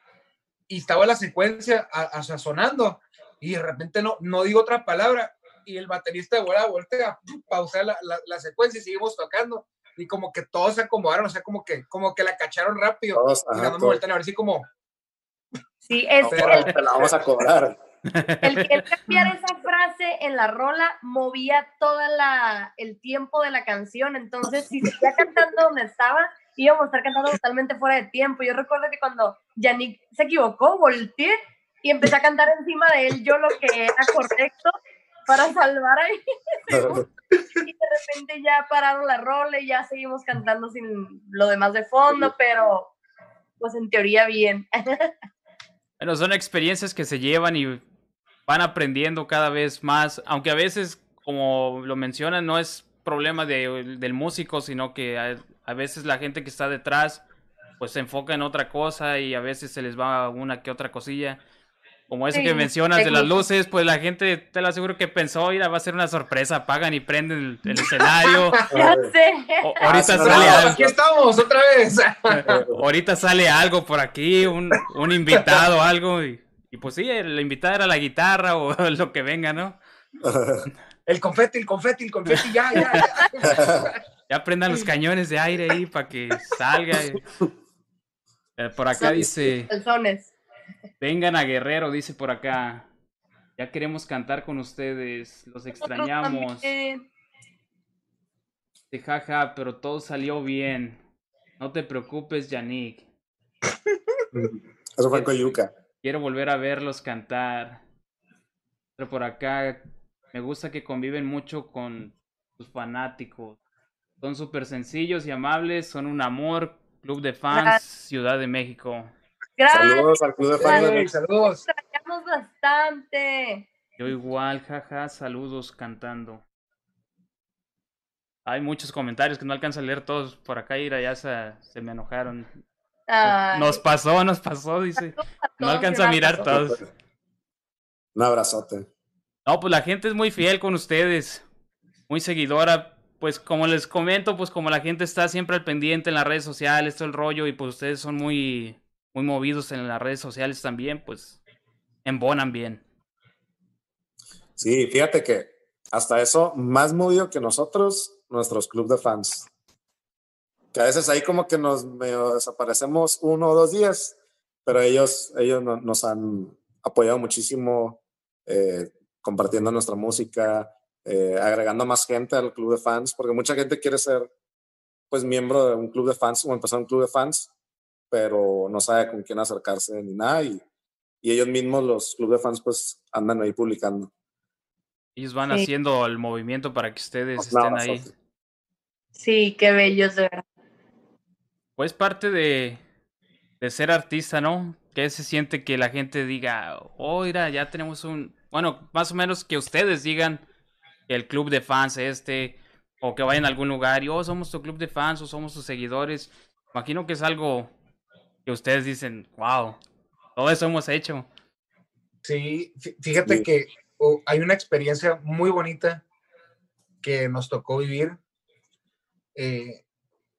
y estaba la secuencia a, a- sonando y de repente no, no digo otra palabra y el baterista de volada voltea, pausea la, la, la secuencia y seguimos tocando. Y como que todos se acomodaron, o sea, como que, como que la cacharon rápido. Todos, y ajá, más me voltean a ver así como, Sí, es Pero- el, Te la vamos a cobrar. el que cambiara esa frase en la rola movía todo el tiempo de la canción. Entonces, si seguía cantando donde estaba, íbamos a estar cantando totalmente fuera de tiempo. Yo recuerdo que cuando Yannick se equivocó, volteé y empecé a cantar encima de él yo lo que era correcto para salvar ahí. y de repente ya pararon la rola y ya seguimos cantando sin lo demás de fondo, pero pues en teoría bien. Bueno, son experiencias que se llevan y van aprendiendo cada vez más, aunque a veces, como lo mencionan, no es problema de- del músico, sino que a, a veces la gente que está detrás pues se enfoca en otra cosa y a veces se les va una que otra cosilla. Como eso Sí, que mencionas de las luces, pues la gente, te lo aseguro que pensó, mira, va a ser una sorpresa, apagan y prenden el, el escenario. ya sé. O- Ah, ahorita no, sale no, algo. aquí estamos otra vez. Ahorita sale algo por aquí, un, un invitado, algo. Y, y pues sí, el invitado era la guitarra o lo que venga, ¿no? El confeti, el confeti, el confeti, ya, ya, ya. Ya prendan los cañones de aire ahí para que salga. Eh, por acá dice, Calzones. Vengan a Guerrero, dice por acá. Ya queremos cantar con ustedes, los extrañamos. Dice, jaja, pero todo salió bien. No te preocupes, Yannick. Eso fue Coyuca. Quiero volver a verlos cantar. Pero por acá me gusta que conviven mucho con sus fanáticos. Son súper sencillos y amables, son un amor. Club de fans. Ciudad de México. Gracias, Saludos al Club de Fans. Hey, saludos. extrañamos bastante. Yo igual, jaja, saludos cantando. Hay muchos comentarios que no alcanzo a leer todos por acá, Ira, ya se, se me enojaron. Ay, Nos pasó, nos pasó, dice. No todos alcanzo a mirar todos. Un abrazote. No, pues la gente es muy fiel con ustedes, muy seguidora. Pues como les comento, pues como la gente está siempre al pendiente en las redes sociales, todo el rollo, y pues ustedes son muy, muy movidos en las redes sociales también, pues embonan bien. Sí, fíjate que hasta eso, más movido que nosotros, nuestros club de fans. Que a veces ahí como que nos medio desaparecemos uno o dos días, pero ellos, ellos no- nos han apoyado muchísimo eh, compartiendo nuestra música, eh, agregando más gente al club de fans, porque mucha gente quiere ser pues miembro de un club de fans o empezar un club de fans, pero no sabe con quién acercarse ni nada y, y ellos mismos, los club de fans, pues andan ahí publicando. Ellos van Sí. haciendo el movimiento para que ustedes estén ahí. Sí, qué bellos, de verdad. Pues parte de, de ser artista, ¿no? Que se siente que la gente diga, oh, mira, ya tenemos un... Bueno, más o menos que ustedes digan el club de fans este, o que vayan a algún lugar y, oh, somos tu club de fans o somos tus seguidores. Imagino que es algo que ustedes dicen, wow, todo eso hemos hecho. Sí, fí- fíjate Sí. que oh, hay una experiencia muy bonita que nos tocó vivir. Eh,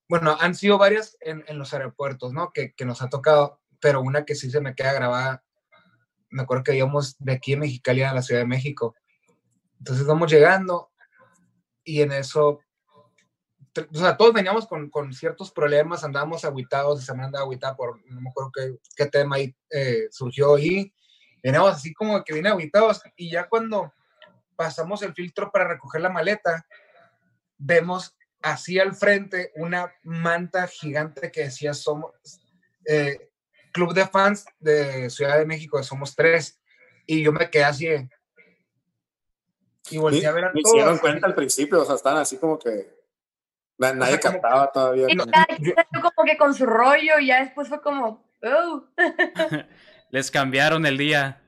bueno, han sido varias en, en los aeropuertos, ¿no? Que, que nos ha tocado, pero una que sí se me queda grabada. Me acuerdo que íbamos de aquí en Mexicali a la Ciudad de México. Entonces vamos llegando y en eso, o sea, todos veníamos con, con ciertos problemas, andábamos aguitados, se me andaba agüitada por, no me acuerdo qué, qué tema ahí eh, surgió ahí Veníamos así como que bien aguitados y ya cuando pasamos el filtro para recoger la maleta, vemos así al frente una manta gigante que decía somos eh, Club de Fans de Ciudad de México, Somos Tres. Y yo me quedé así y volteé a ver a Me todos. hicieron cuenta al principio, o sea, estaban así como que na- nadie sea, como- captaba todavía. Y No, cada yo- quien salió como que con su rollo y ya después fue como, oh. Les cambiaron el día.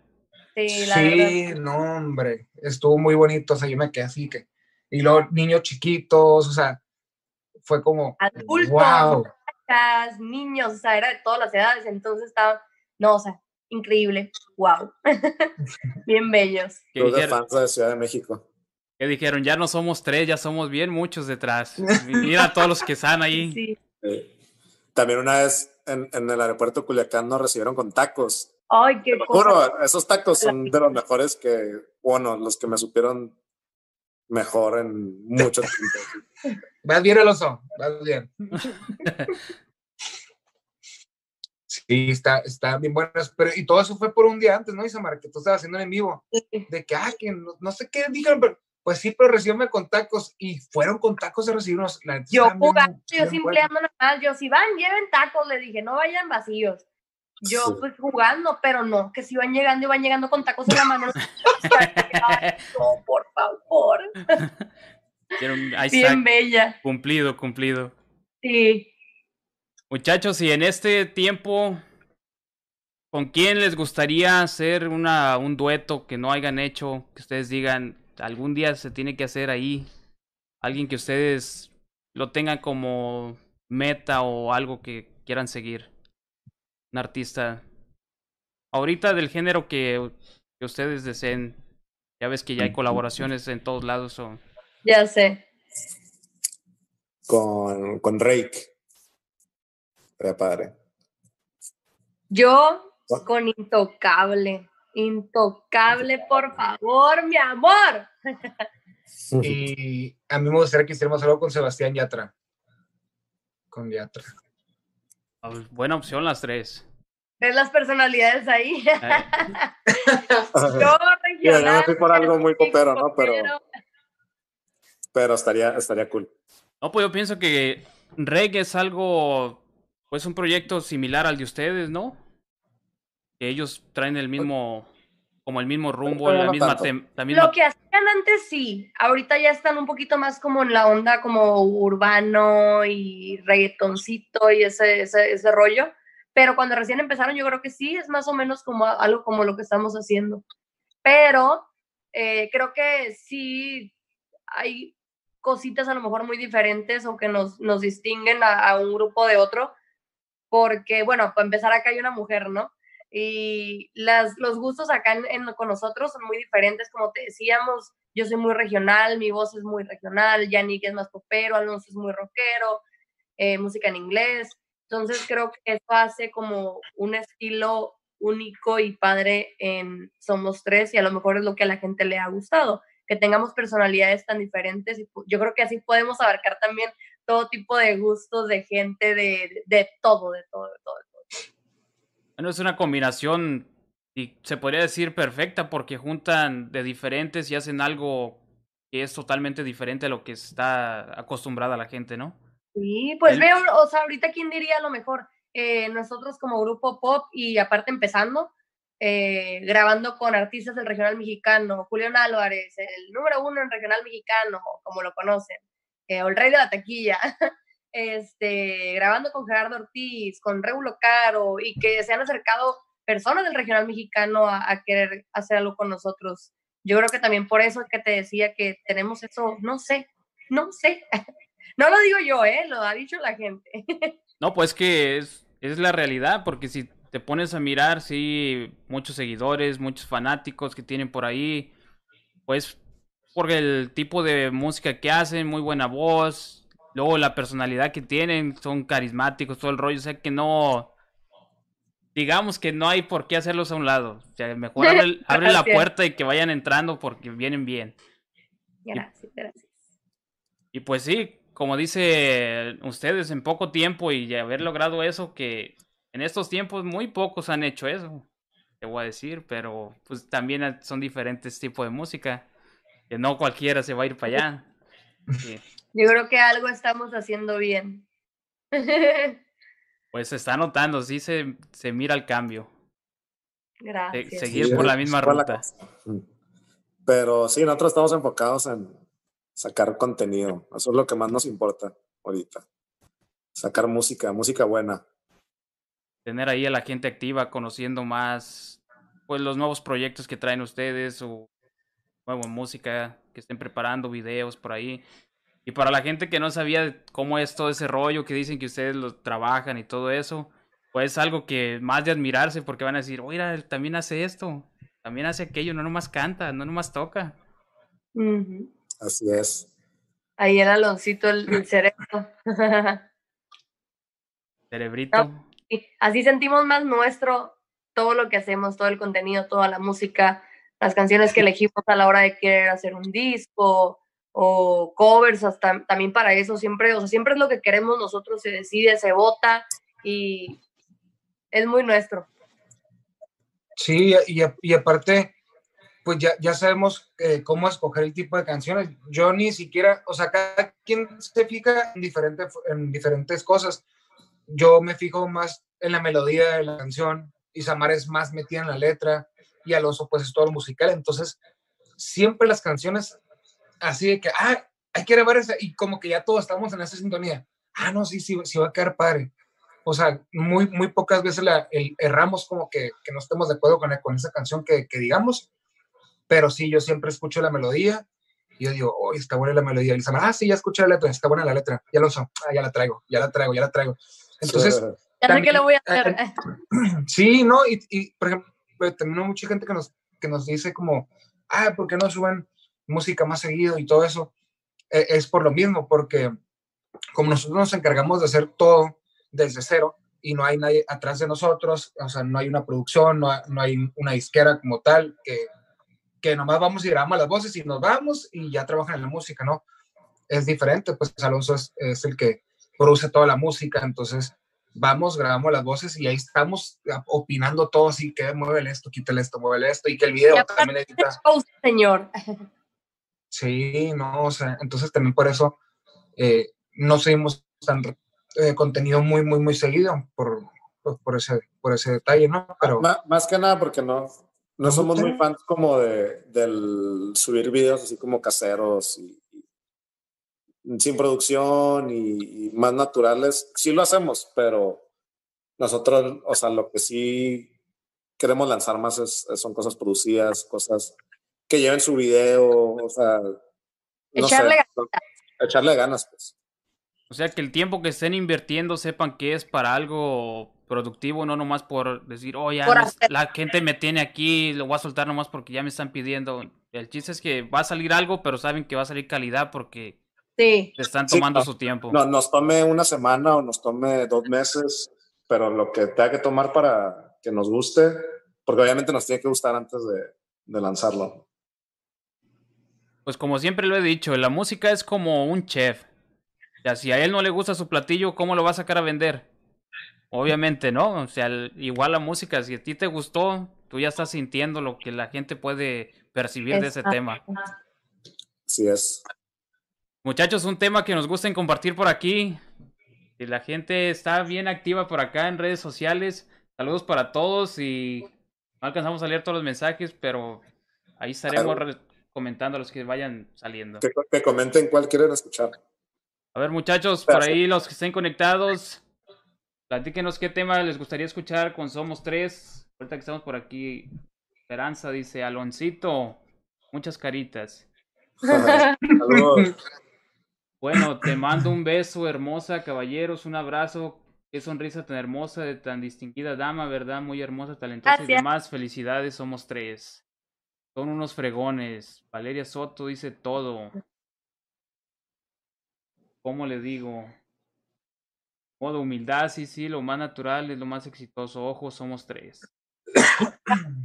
Sí, la verdad. Sí, no, hombre, estuvo muy bonito, o sea, yo me quedé así que, y luego niños chiquitos, o sea, fue como, Adultos. wow, niños, o sea, era de todas las edades, entonces estaba, no, o sea, increíble, wow, bien bellos. De dijeron, fans de Ciudad de México. Que dijeron, ya no somos tres, ya somos bien muchos detrás. Mira a todos los que están ahí. Sí. Eh, También una vez en, en el aeropuerto de Culiacán nos recibieron con tacos. Ay, qué Te lo cosa. juro, esos tacos son de los mejores que, bueno, los que me supieron mejor en mucho tiempo. vas bien, Alonso, vas bien. Sí, está, está bien buenas, pero y todo eso fue por un día antes, ¿no, Isamar? Que tú estabas haciendo en vivo, de que, ah, que no, no sé qué dijeron, pero pues sí, pero recibirme con tacos, y fueron con tacos a recibirnos. la Yo jugando, yo bien sin buenos. nada más, yo si van, lleven tacos, le dije, no vayan vacíos. Yo Sí. pues jugando, pero no, que si van llegando y van llegando con tacos en la mano. Ay, no, por favor. Bien bella. cumplido, cumplido. Sí. Muchachos, y en este tiempo, ¿con quién les gustaría hacer una, un dueto que no hayan hecho? Que ustedes digan, algún día se tiene que hacer ahí. Alguien que ustedes lo tengan como meta o algo que quieran seguir. Un artista. Ahorita del género que, que ustedes deseen. Ya ves que ya hay colaboraciones en todos lados. O... Ya sé. Con, con Rake. Era padre. Yo con Intocable. Intocable, por favor, mi amor. Y a mí me gustaría que hiciéramos algo con Sebastián Yatra. Con Yatra. Ah, Buena opción las tres. ¿Ves las personalidades ahí? Eh, Yo yo regional. me fui por algo muy popero, ¿no? Pero-. Pero estaría, estaría cool. No, pues yo pienso que Reg es algo, pues un proyecto similar al de ustedes, ¿no? Que ellos traen el mismo, como el mismo rumbo, Pero la no misma, la misma Lo que hacían antes sí, ahorita ya están un poquito más como en la onda como urbano y reggaetoncito y ese, ese, ese rollo, pero cuando recién empezaron yo creo que sí, es más o menos como a- algo como lo que estamos haciendo. Pero eh, creo que sí hay cositas a lo mejor muy diferentes o que nos, nos distinguen a, a un grupo de otro, porque bueno, para empezar acá hay una mujer, ¿no? Y las, los gustos acá en- con nosotros son muy diferentes, como te decíamos, yo soy muy regional, mi voz es muy regional, Yannick es más popero, Alonso es muy rockero, eh, música en inglés, entonces creo que eso hace como un estilo único y padre en Somos Tres y a lo mejor es lo que a la gente le ha gustado, que tengamos personalidades tan diferentes y yo creo que así podemos abarcar también todo tipo de gustos de gente, de, de todo, de todo. de todo. Bueno, es una combinación, y se podría decir perfecta, porque juntan de diferentes y hacen algo que es totalmente diferente a lo que está acostumbrada la gente, ¿no? Sí, pues Él- veo, o sea, ahorita quién diría a lo mejor, eh, nosotros como grupo pop y aparte empezando, eh, grabando con artistas del regional mexicano, Julián Álvarez, el número uno en regional mexicano, como lo conocen, eh, o el rey de la taquilla, este, grabando con Gerardo Ortiz, con Reulo Caro, y que se han acercado personas del regional mexicano a, a querer hacer algo con nosotros. Yo creo que también por eso que te decía que tenemos eso, no sé, no sé. No lo digo yo, ¿eh? Lo ha dicho la gente. No, pues que es, es la realidad, porque si te pones a mirar, sí, muchos seguidores, muchos fanáticos que tienen por ahí, pues por el tipo de música que hacen, muy buena voz, luego la personalidad que tienen, son carismáticos, todo el rollo, o sea que no, digamos que no hay por qué hacerlos a un lado, o sea, mejor abre, abre la puerta y que vayan entrando porque vienen bien. Gracias, gracias. Y pues sí, como dice ustedes, en poco tiempo y haber logrado eso, que en estos tiempos muy pocos han hecho eso. te voy a decir, pero pues también son diferentes tipos de música, que no cualquiera se va a ir para allá. Yo creo que algo estamos haciendo bien. Pues se está notando, sí se, se mira el cambio. Gracias. seguir por la misma ruta. Pero sí, nosotros estamos enfocados en sacar contenido. Eso es lo que más nos importa ahorita. Sacar música, música buena. Tener ahí a la gente activa, conociendo más pues los nuevos proyectos que traen ustedes o nueva música que estén preparando, videos por ahí. Y para la gente que no sabía cómo es todo ese rollo, que dicen que ustedes lo trabajan y todo eso, pues es algo que más de admirarse porque van a decir, oiga, él también hace esto, también hace aquello, no nomás canta, no nomás toca. Así es. Ahí el Aloncito, el, cerebro. Cerebrito. así sentimos más nuestro todo lo que hacemos, todo el contenido, toda la música, las canciones que elegimos a la hora de querer hacer un disco, o covers, hasta también para eso siempre, o sea, siempre es lo que queremos nosotros, se decide, se vota y es muy nuestro. Sí, y, y aparte, pues ya, ya sabemos eh, cómo escoger el tipo de canciones. Yo ni siquiera, o sea, cada quien se fija en, diferente, en diferentes cosas. Yo me fijo más en la melodía de la canción, y Samar es más metida en la letra, y Alonso pues es todo musical. Entonces, siempre las canciones así de que, ah, hay que grabar esa, y como que ya todos estamos en esa sintonía. Ah, no, sí, sí, sí va a quedar padre. O sea, muy, muy pocas veces la, erramos como que, que, no estemos de acuerdo con, con esa canción que, que, digamos, pero sí, yo siempre escucho la melodía y yo digo, oh, está buena la melodía. Y dice, ah, sí, ya escuché la letra, está buena la letra, ya lo uso, ah, ya la traigo, ya la traigo, ya la traigo. Entonces... Ya sé que lo voy a hacer. sí, ¿no? Y, y, por ejemplo, también hay mucha gente que nos, que nos dice como, ah, ¿por qué no suben música más seguido y todo eso, e, es por lo mismo, porque como nosotros nos encargamos de hacer todo desde cero y no hay nadie atrás de nosotros, o sea, no hay una producción, no hay, una disquera como tal, que, que nomás vamos y grabamos las voces y nos vamos y ya trabajan en la música, ¿no? Es diferente, pues Alonso es, es el que produce toda la música, entonces vamos, grabamos las voces y ahí estamos opinando todo así, que mueve esto, quítale esto, mueve esto, y que el video también necesita... Señor. Sí, no, o sea, entonces también por eso eh, no seguimos tan eh, contenido muy, muy, muy seguido por, por, ese, por ese detalle, ¿no? Pero... Más, que nada porque no, no somos muy fans como de, del subir videos así como caseros y, sin producción y, más naturales. Sí lo hacemos, pero nosotros, o sea, lo que sí queremos lanzar más es, son cosas producidas, cosas que lleven su video, o sea, echarle ganas. Echarle ganas, pues. O sea, que el tiempo que estén invirtiendo sepan que es para algo productivo, no nomás por decir, oh, ya la gente me tiene aquí, lo voy a soltar nomás porque ya me están pidiendo. El chiste es que va a salir algo, pero saben que va a salir calidad porque sí. están tomando su tiempo. No, nos tome una semana o nos tome dos meses, pero lo que tenga que tomar para que nos guste, porque obviamente nos tiene que gustar antes de, de lanzarlo. Pues como siempre lo he dicho, la música es como un chef. Ya, si a él no le gusta su platillo, ¿cómo lo va a sacar a vender? Obviamente, ¿no? O sea, igual la música, si a ti te gustó, tú ya estás sintiendo lo que la gente puede percibir de ese tema. Así es. Muchachos, un tema que nos gusta en compartir por aquí. Si la gente está bien activa por acá en redes sociales. Saludos para todos y no alcanzamos a leer todos los mensajes, pero ahí estaremos comentando a los que vayan saliendo. Que, comenten cuál quieren escuchar. A ver, muchachos, por ahí los que estén conectados, platíquenos qué tema les gustaría escuchar con Somos Tres. Ahorita que estamos por aquí, Esperanza dice, Aloncito, muchas caritas. bueno, te mando un beso, hermosa, caballeros, un abrazo. Qué sonrisa tan hermosa de tan distinguida dama, ¿verdad? Muy hermosa, talentosa y demás. Felicidades, somos tres. Son unos fregones. Valeria Soto dice todo. ¿Cómo le digo? Modo humildad, sí, sí, lo más natural es lo más exitoso. Ojo, somos tres.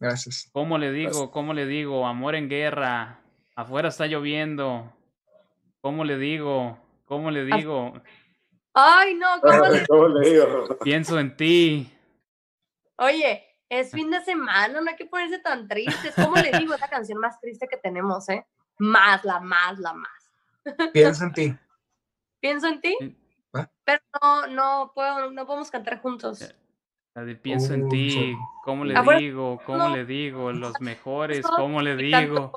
Gracias. ¿Cómo le digo? ¿Cómo le digo? Amor en guerra. Afuera está lloviendo. ¿Cómo le digo? ¿Cómo le digo? Ay, no, ¿cómo le, ¿Cómo le digo? Pienso en ti. Oye, Es fin de semana, no hay que ponerse tan tristes. ¿Cómo le digo? Es la canción más triste que tenemos, ¿eh? Más, la más, la más. Piensa en ti. Pienso en ti, ¿Va? pero no, no, puedo, no podemos cantar juntos. Eh, La de pienso en ti. ¿cómo le Afuera- digo? ¿Cómo no. le digo? Los mejores, ¿cómo le digo?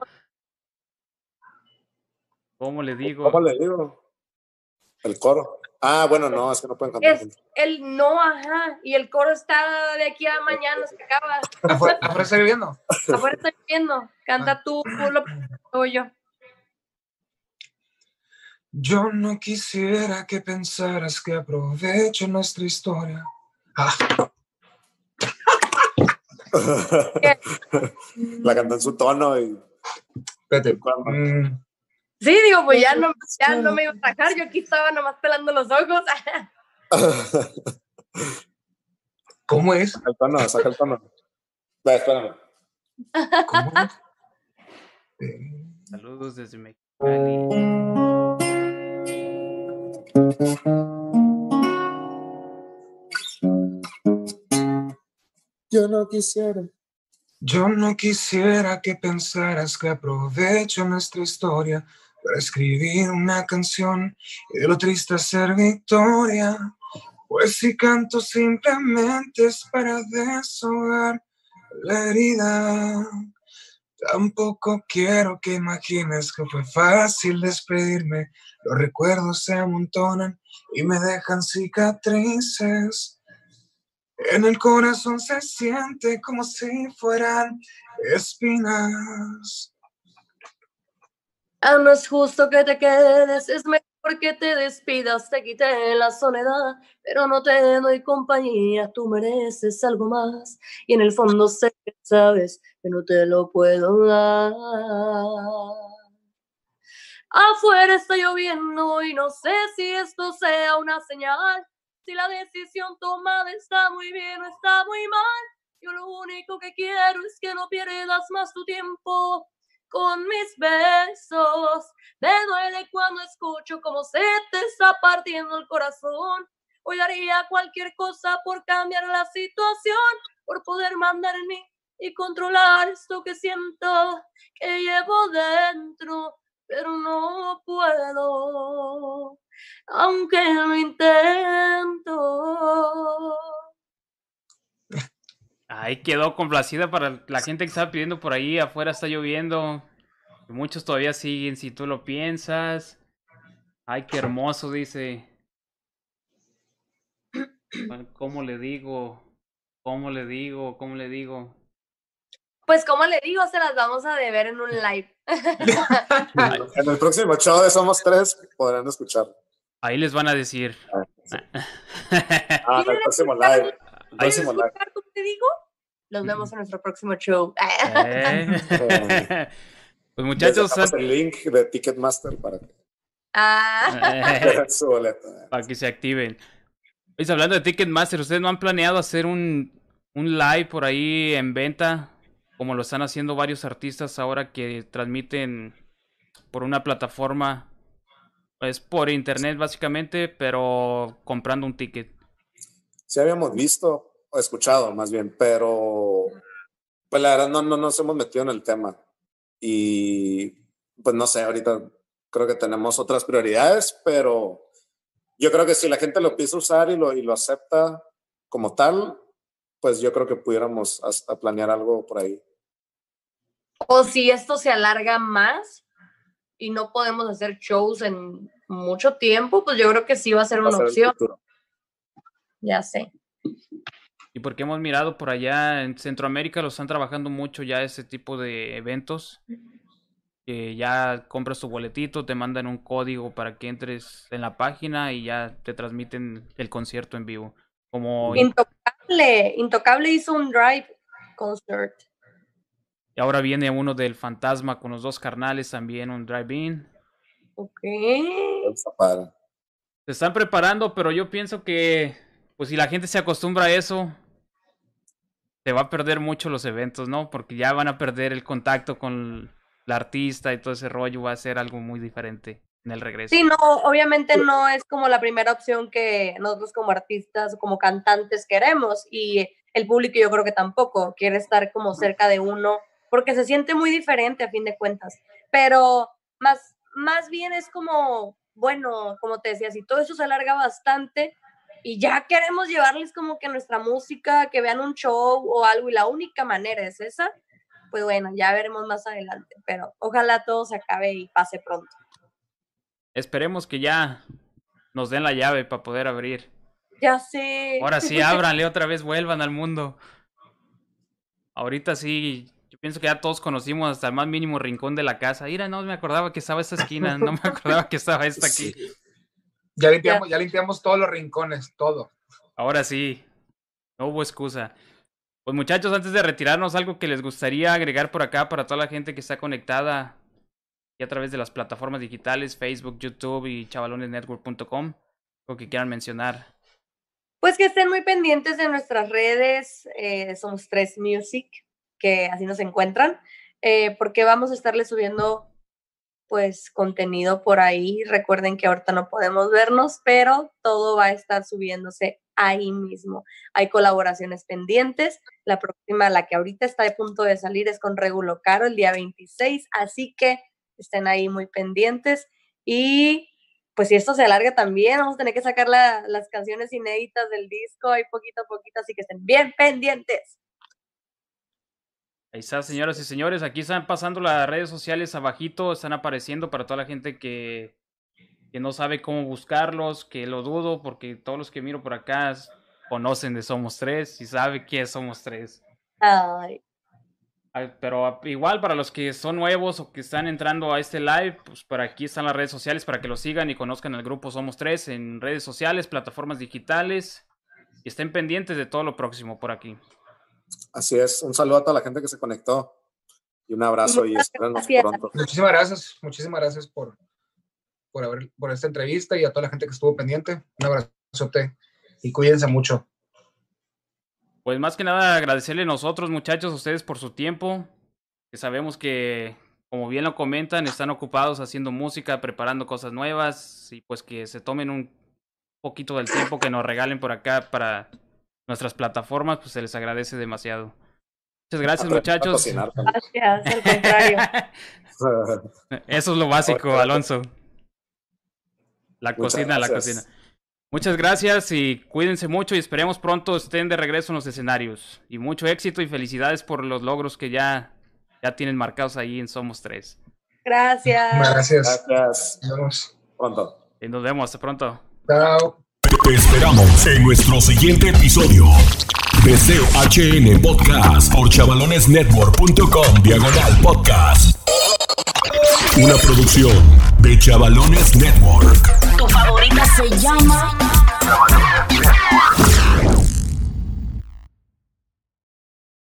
¿Cómo le digo? ¿Cómo le digo? El coro. Ah, bueno, no, es que no pueden cantar. Es juntos. el no, ajá, y el coro está de aquí a mañana, se acaba. Afuera, afuera está lloviendo. Afuera estoy viendo, canta tú, tú lo luego yo. Yo no quisiera que pensaras que aprovecho nuestra historia. Ah, La cantó en su tono y. espérate. Mm, Sí, digo, pues ya no, ya no me iba a trajar, yo aquí estaba nomás pelando los ojos. ¿Cómo es? Saca el tono, saca el tono. Va, espérame. ¿Cómo es? Saludos desde Mexicali. Yo no quisiera. Yo no quisiera que pensaras que aprovecho nuestra historia para escribir una canción y de lo triste ser victoria. Pues si canto simplemente es para deshogar la herida. Tampoco quiero que imagines que fue fácil despedirme. Los recuerdos se amontonan y me dejan cicatrices. En el corazón se siente como si fueran espinas. Ah, no es justo que te quedes, es mejor que te despidas, te quité la soledad, pero no te doy compañía, tú mereces algo más. Y en el fondo sé que sabes que no te lo puedo dar. Afuera está lloviendo y no sé si esto sea una señal. Si la decisión tomada está muy bien o está muy mal. Yo lo único que quiero es que no pierdas más tu tiempo con mis besos. Me duele cuando escucho cómo se te está partiendo el corazón. Hoy haría cualquier cosa por cambiar la situación, por poder mandar en mí y controlar esto que siento que llevo dentro, pero no puedo, aunque lo intento. Ahí quedó complacida para la gente que estaba pidiendo por ahí. Afuera está lloviendo. Y Muchos todavía siguen, si tú lo piensas. Ay, qué hermoso, dice. ¿Cómo le digo? ¿Cómo le digo? ¿Cómo le digo? Pues como le digo, se las vamos a deber en un live. En el próximo show de Somos Tres podrán escuchar. Ahí les van a decir. Ah, el próximo live. El próximo live. Escuchar cómo te digo? Los vemos en nuestro próximo show. Eh. Pues Les muchachos, dejamos el link de Ticketmaster para que Ah, vean su boleto. para que se activen. Oye, hablando de Ticketmaster, ¿ustedes no han planeado hacer un, un live por ahí en venta? Como lo están haciendo varios artistas ahora que transmiten por una plataforma. Es por internet básicamente, pero comprando un ticket. Sí habíamos visto, o escuchado más bien, pero pues la verdad no, no nos hemos metido en el tema. Y pues no sé, ahorita creo que tenemos otras prioridades, pero yo creo que si la gente lo empieza a usar y lo, y lo acepta como tal, pues yo creo que pudiéramos hasta planear algo por ahí. o si esto se alarga más y no podemos hacer shows en mucho tiempo, pues yo creo que sí va a ser Va a una ser el opción. Ya sé. Y porque hemos mirado por allá en Centroamérica, lo están trabajando mucho ya ese tipo de eventos. Que ya compras tu boletito, te mandan un código para que entres en la página y ya te transmiten el concierto en vivo. Como Intocable. Intocable hizo un drive concert. y ahora viene uno del Fantasma con los dos carnales también, un drive-in. Ok. Se están preparando, pero yo pienso que, pues si la gente se acostumbra a eso, se va a perder mucho los eventos, ¿no? Porque ya van a perder el contacto con el artista y todo ese rollo, va a ser algo muy diferente en el regreso. Sí, no, obviamente no es como la primera opción que nosotros como artistas o como cantantes queremos y el público yo creo que tampoco quiere estar como cerca de uno, porque se siente muy diferente a fin de cuentas, pero más, más bien es como, bueno, como te decía, si todo eso se alarga bastante y ya queremos llevarles como que nuestra música, que vean un show o algo y la única manera es esa, pues bueno, ya veremos más adelante, pero ojalá todo se acabe y pase pronto. Esperemos que ya nos den la llave para poder abrir. Ya sé. Ahora sí, ábranle otra vez, vuelvan al mundo. Ahorita sí, yo pienso que ya todos conocimos hasta el más mínimo rincón de la casa. Mira, no me acordaba que estaba esta esquina, no me acordaba que estaba esta aquí. Ya limpiamos, ya limpiamos todos los rincones, todo. Ahora sí, no hubo excusa. Pues muchachos, antes de retirarnos, algo que les gustaría agregar por acá para toda la gente que está conectada y a través de las plataformas digitales, Facebook, YouTube y chavalonesnetwork.com, lo que quieran mencionar. Pues que estén muy pendientes de nuestras redes, eh, somos Tres Music, que así nos encuentran, eh, porque vamos a estarles subiendo pues contenido por ahí. Recuerden que ahorita no podemos vernos, pero todo va a estar subiéndose ahí mismo. Hay colaboraciones pendientes. La próxima, la que ahorita está a punto de salir, es con Regulo Caro el día 26, así que estén ahí muy pendientes. Y pues si esto se alarga también, vamos a tener que sacar las canciones inéditas del disco ahí poquito a poquito, así que estén bien pendientes. Ahí está, señoras y señores, aquí están pasando las redes sociales abajito, están apareciendo para toda la gente que, que no sabe cómo buscarlos, que lo dudo, porque todos los que miro por acá conocen de Somos Tres y saben quién es Somos Tres. Ay. Pero igual para los que son nuevos o que están entrando a este live, pues por aquí están las redes sociales para que lo sigan y conozcan el grupo Somos Tres en redes sociales, plataformas digitales y estén pendientes de todo lo próximo por aquí. Así es, un saludo a toda la gente que se conectó y un abrazo y espérenos pronto. Muchísimas gracias, muchísimas gracias por, por, esta entrevista y a toda la gente que estuvo pendiente. Un abrazo y cuídense mucho. Pues más que nada agradecerle a nosotros muchachos, a ustedes por su tiempo, que sabemos que como bien lo comentan, están ocupados haciendo música, preparando cosas nuevas y pues que se tomen un poquito del tiempo que nos regalen por acá para nuestras plataformas, pues se les agradece demasiado. Muchas gracias, muchachos. Gracias, al contrario. Eso es lo básico, Alonso. La cocina, la cocina. Muchas gracias y cuídense mucho y esperemos pronto estén de regreso en los escenarios. Y mucho éxito y felicidades por los logros que ya, ya tienen marcados ahí en Somos Tres. Gracias. Gracias. Gracias. Nos vemos. Pronto. Y nos vemos, hasta pronto. Chao. Te esperamos en nuestro siguiente episodio. Deseo HN Podcast por chavalonesnetwork.com diagonal podcast. Una producción de Chavalones Network. Tu favorita se llama. Chavalones Network.